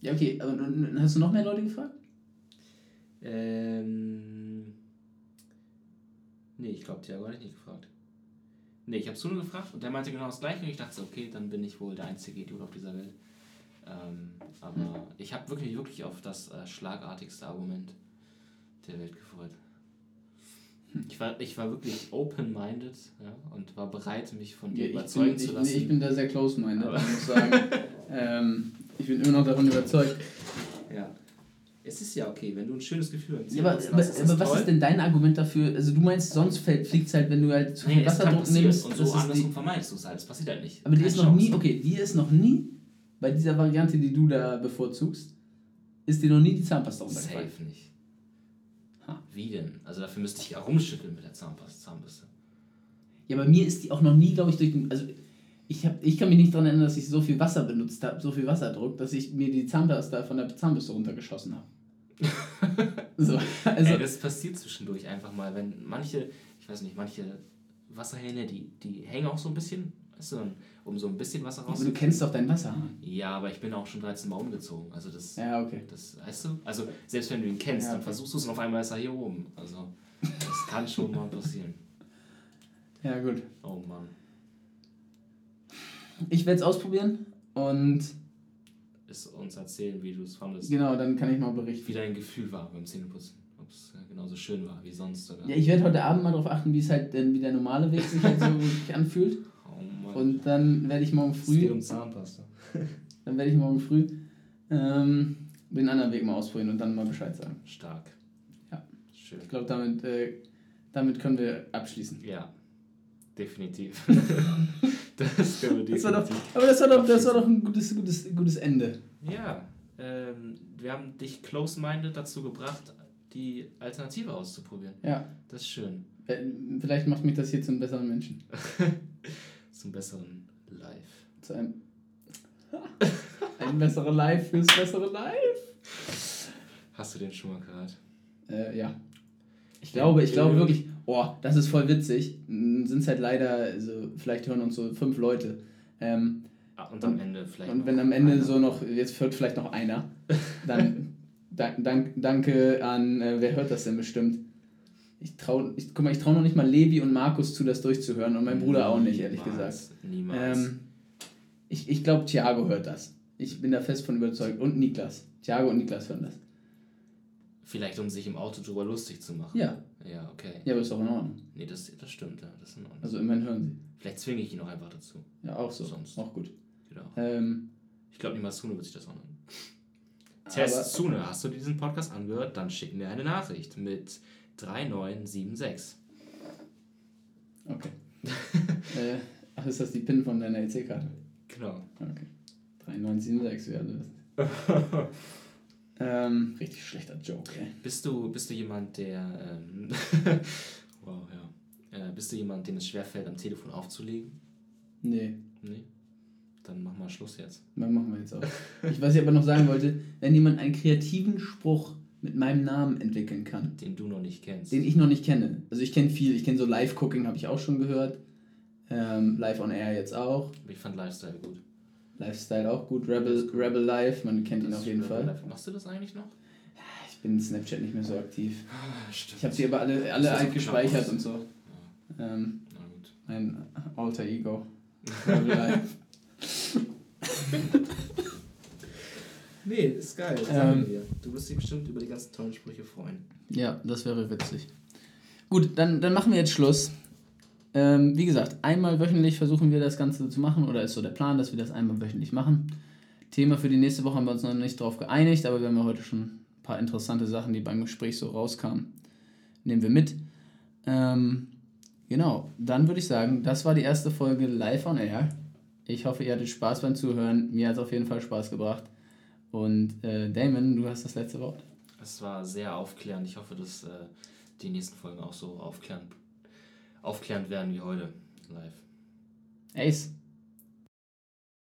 ja, okay, aber hast du noch mehr Leute gefragt? Ähm. Nee, ich glaube, Thiago hatte ich nicht gefragt. Nee, ich habe Sunu gefragt und der meinte genau das gleiche und ich dachte so, okay, dann bin ich wohl der einzige Idiot auf dieser Welt. Ähm, aber ich habe wirklich, wirklich auf das äh, schlagartigste Argument der Welt gefreut. Ich war, ich war wirklich open-minded ja, und war bereit, mich von dir Ja, ich, überzeugen bin, zu ich, lassen. nee, ich bin da sehr close-minded, Aber- ich muss sagen. ähm, ich bin immer noch davon überzeugt. ja. Es ist ja okay, wenn du ein schönes Gefühl im Ja, aber, Zähneputzen aber, hast, ist das aber was ist denn dein Argument dafür? Also du meinst, sonst fliegt es halt, wenn du halt zu viel Nee, Wasserdruck nimmst. und das so ist andersrum die, vermeidest du es halt. Das passiert halt nicht. aber die Keine ist noch Chance. nie, okay, die ist noch nie, bei dieser Variante, die du da bevorzugst, ist dir noch nie die Zahnpasta runtergefallen. Safe nicht. Ha. Wie denn? Also dafür müsste ich ja rumschütteln mit der Zahnpasta. Zahnbürste. Ja, bei mir ist die auch noch nie, glaube ich, durch den. Also ich, hab, ich kann mich nicht daran erinnern, dass ich so viel Wasser benutzt habe, so viel Wasserdruck, dass ich mir die Zahnpasta von der Zahnbürste runtergeschossen habe. So, also. Ey, das passiert zwischendurch einfach mal, wenn manche, ich weiß nicht, manche Wasserhähne, die, die hängen auch so ein bisschen, weißt du, um so ein bisschen Wasser aber du kennst doch deinen Wasserhahn. Ja, aber ich bin auch schon 13 Mal umgezogen. Also das, Ja, okay. das, weißt du? Also selbst wenn du ihn kennst, Ja, dann okay. versuchst du es und auf einmal ist er hier oben. Also das kann schon mal passieren. Ja, gut. Oh Mann. Ich werde es ausprobieren und Ist uns erzählen, wie du es fandest. genau, dann kann ich mal berichten. Wie dein Gefühl war beim Zähneputzen. Ob es äh, genauso schön war wie sonst sogar. Ja, ich werde heute Abend mal darauf achten, wie es halt denn, wie der normale Weg sich halt so wirklich anfühlt. Oh. Und dann werde ich morgen es geht früh, um Zahnpasta. dann werde ich morgen früh ähm, den anderen Weg mal ausprobieren und dann mal Bescheid sagen. Stark. Ja. Schön. Ich glaube, damit, äh, damit können wir abschließen. Ja. Definitiv. das können wir Das war doch, definitiv. aber das war doch, das war doch ein gutes, gutes, gutes Ende. Ja. Ähm, wir haben dich close-minded dazu gebracht, die Alternative auszuprobieren. Ja, Das ist schön. äh, vielleicht macht mich das hier zu einem besseren Menschen. Zum besseren Live. Zu einem, ein besserer Live fürs bessere Live. Hast du den schon mal gehört? Äh, ja. Ich glaube, ich glaube wirklich, oh, das ist voll witzig. Sind es halt leider, also vielleicht hören uns so fünf Leute. Ähm, Ah, und am Ende vielleicht. und wenn am Ende einer. so noch, jetzt hört vielleicht noch einer, dann dank, dank, danke an, äh, wer hört das denn bestimmt? Ich trau, ich, guck mal, ich traue noch nicht mal Levi und Markus zu, das durchzuhören und mein Bruder auch nicht, ehrlich Niemals, gesagt. Niemals. Ähm, ich ich glaube, Thiago hört das. Ich bin da fest von überzeugt. Und Niklas. Thiago und Niklas hören das. Vielleicht um sich im Auto drüber lustig zu machen. Ja, Ja, okay. ja, aber ist doch in Ordnung. Nee, das, das stimmt, ja. Das ist in Ordnung. Also immerhin hören sie. Vielleicht zwinge ich ihn auch einfach dazu. Ja, auch so. Sonst. Auch gut. Genau. Ähm, Ich glaube, niemals Huno wird sich das anhören. Testzune, hast du diesen Podcast angehört? Dann schick mir eine Nachricht mit 3976. Okay. äh, ach, ist das die PIN von deiner EC-Karte? Genau. Okay. 3976 wäre das. Ähm, richtig schlechter Joke, ey. Bist du, bist du jemand, der. Ähm, wow, ja. Äh, bist du jemand, dem es schwerfällt, am Telefon aufzulegen? Nee. Nee? Dann mach mal Schluss jetzt. Dann machen wir jetzt auch. Ich, was ich aber noch sagen wollte, wenn jemand einen kreativen Spruch mit meinem Namen entwickeln kann, Den du noch nicht kennst. den ich noch nicht kenne. Also ich kenne viel, ich kenne so Live-Cooking, habe ich auch schon gehört. Ähm, Live on Air jetzt auch. ich fand Lifestyle gut. Lifestyle auch gut. Rebel, Rebel Live, man kennt ihn auf jeden ist Fall. Live. Machst du das eigentlich noch? Ich bin in Snapchat nicht mehr so aktiv. stimmt. Ich habe sie aber alle, alle alt gespeichert und so. Ähm, Na gut. mein alter Ego. Rebel Live. Nee, ist geil. Ähm. Du wirst dich bestimmt über die ganzen tollen Sprüche freuen. Ja, das wäre witzig. Gut, dann, dann machen wir jetzt Schluss. Ähm, wie gesagt, einmal wöchentlich versuchen wir das Ganze zu machen, oder ist so der Plan, dass wir das einmal wöchentlich machen. Thema für die nächste Woche haben wir uns noch nicht drauf geeinigt, aber wir haben ja heute schon ein paar interessante Sachen, die beim Gespräch so rauskamen. Nehmen wir mit. Ähm, genau, dann würde ich sagen, das war die erste Folge live on air. Ich hoffe, ihr hattet Spaß beim Zuhören. Mir hat es auf jeden Fall Spaß gebracht. Und äh, Damon, du hast das letzte Wort. Es war sehr aufklärend. Ich hoffe, dass äh, die nächsten Folgen auch so aufklärend, aufklärend werden wie heute live. Ace.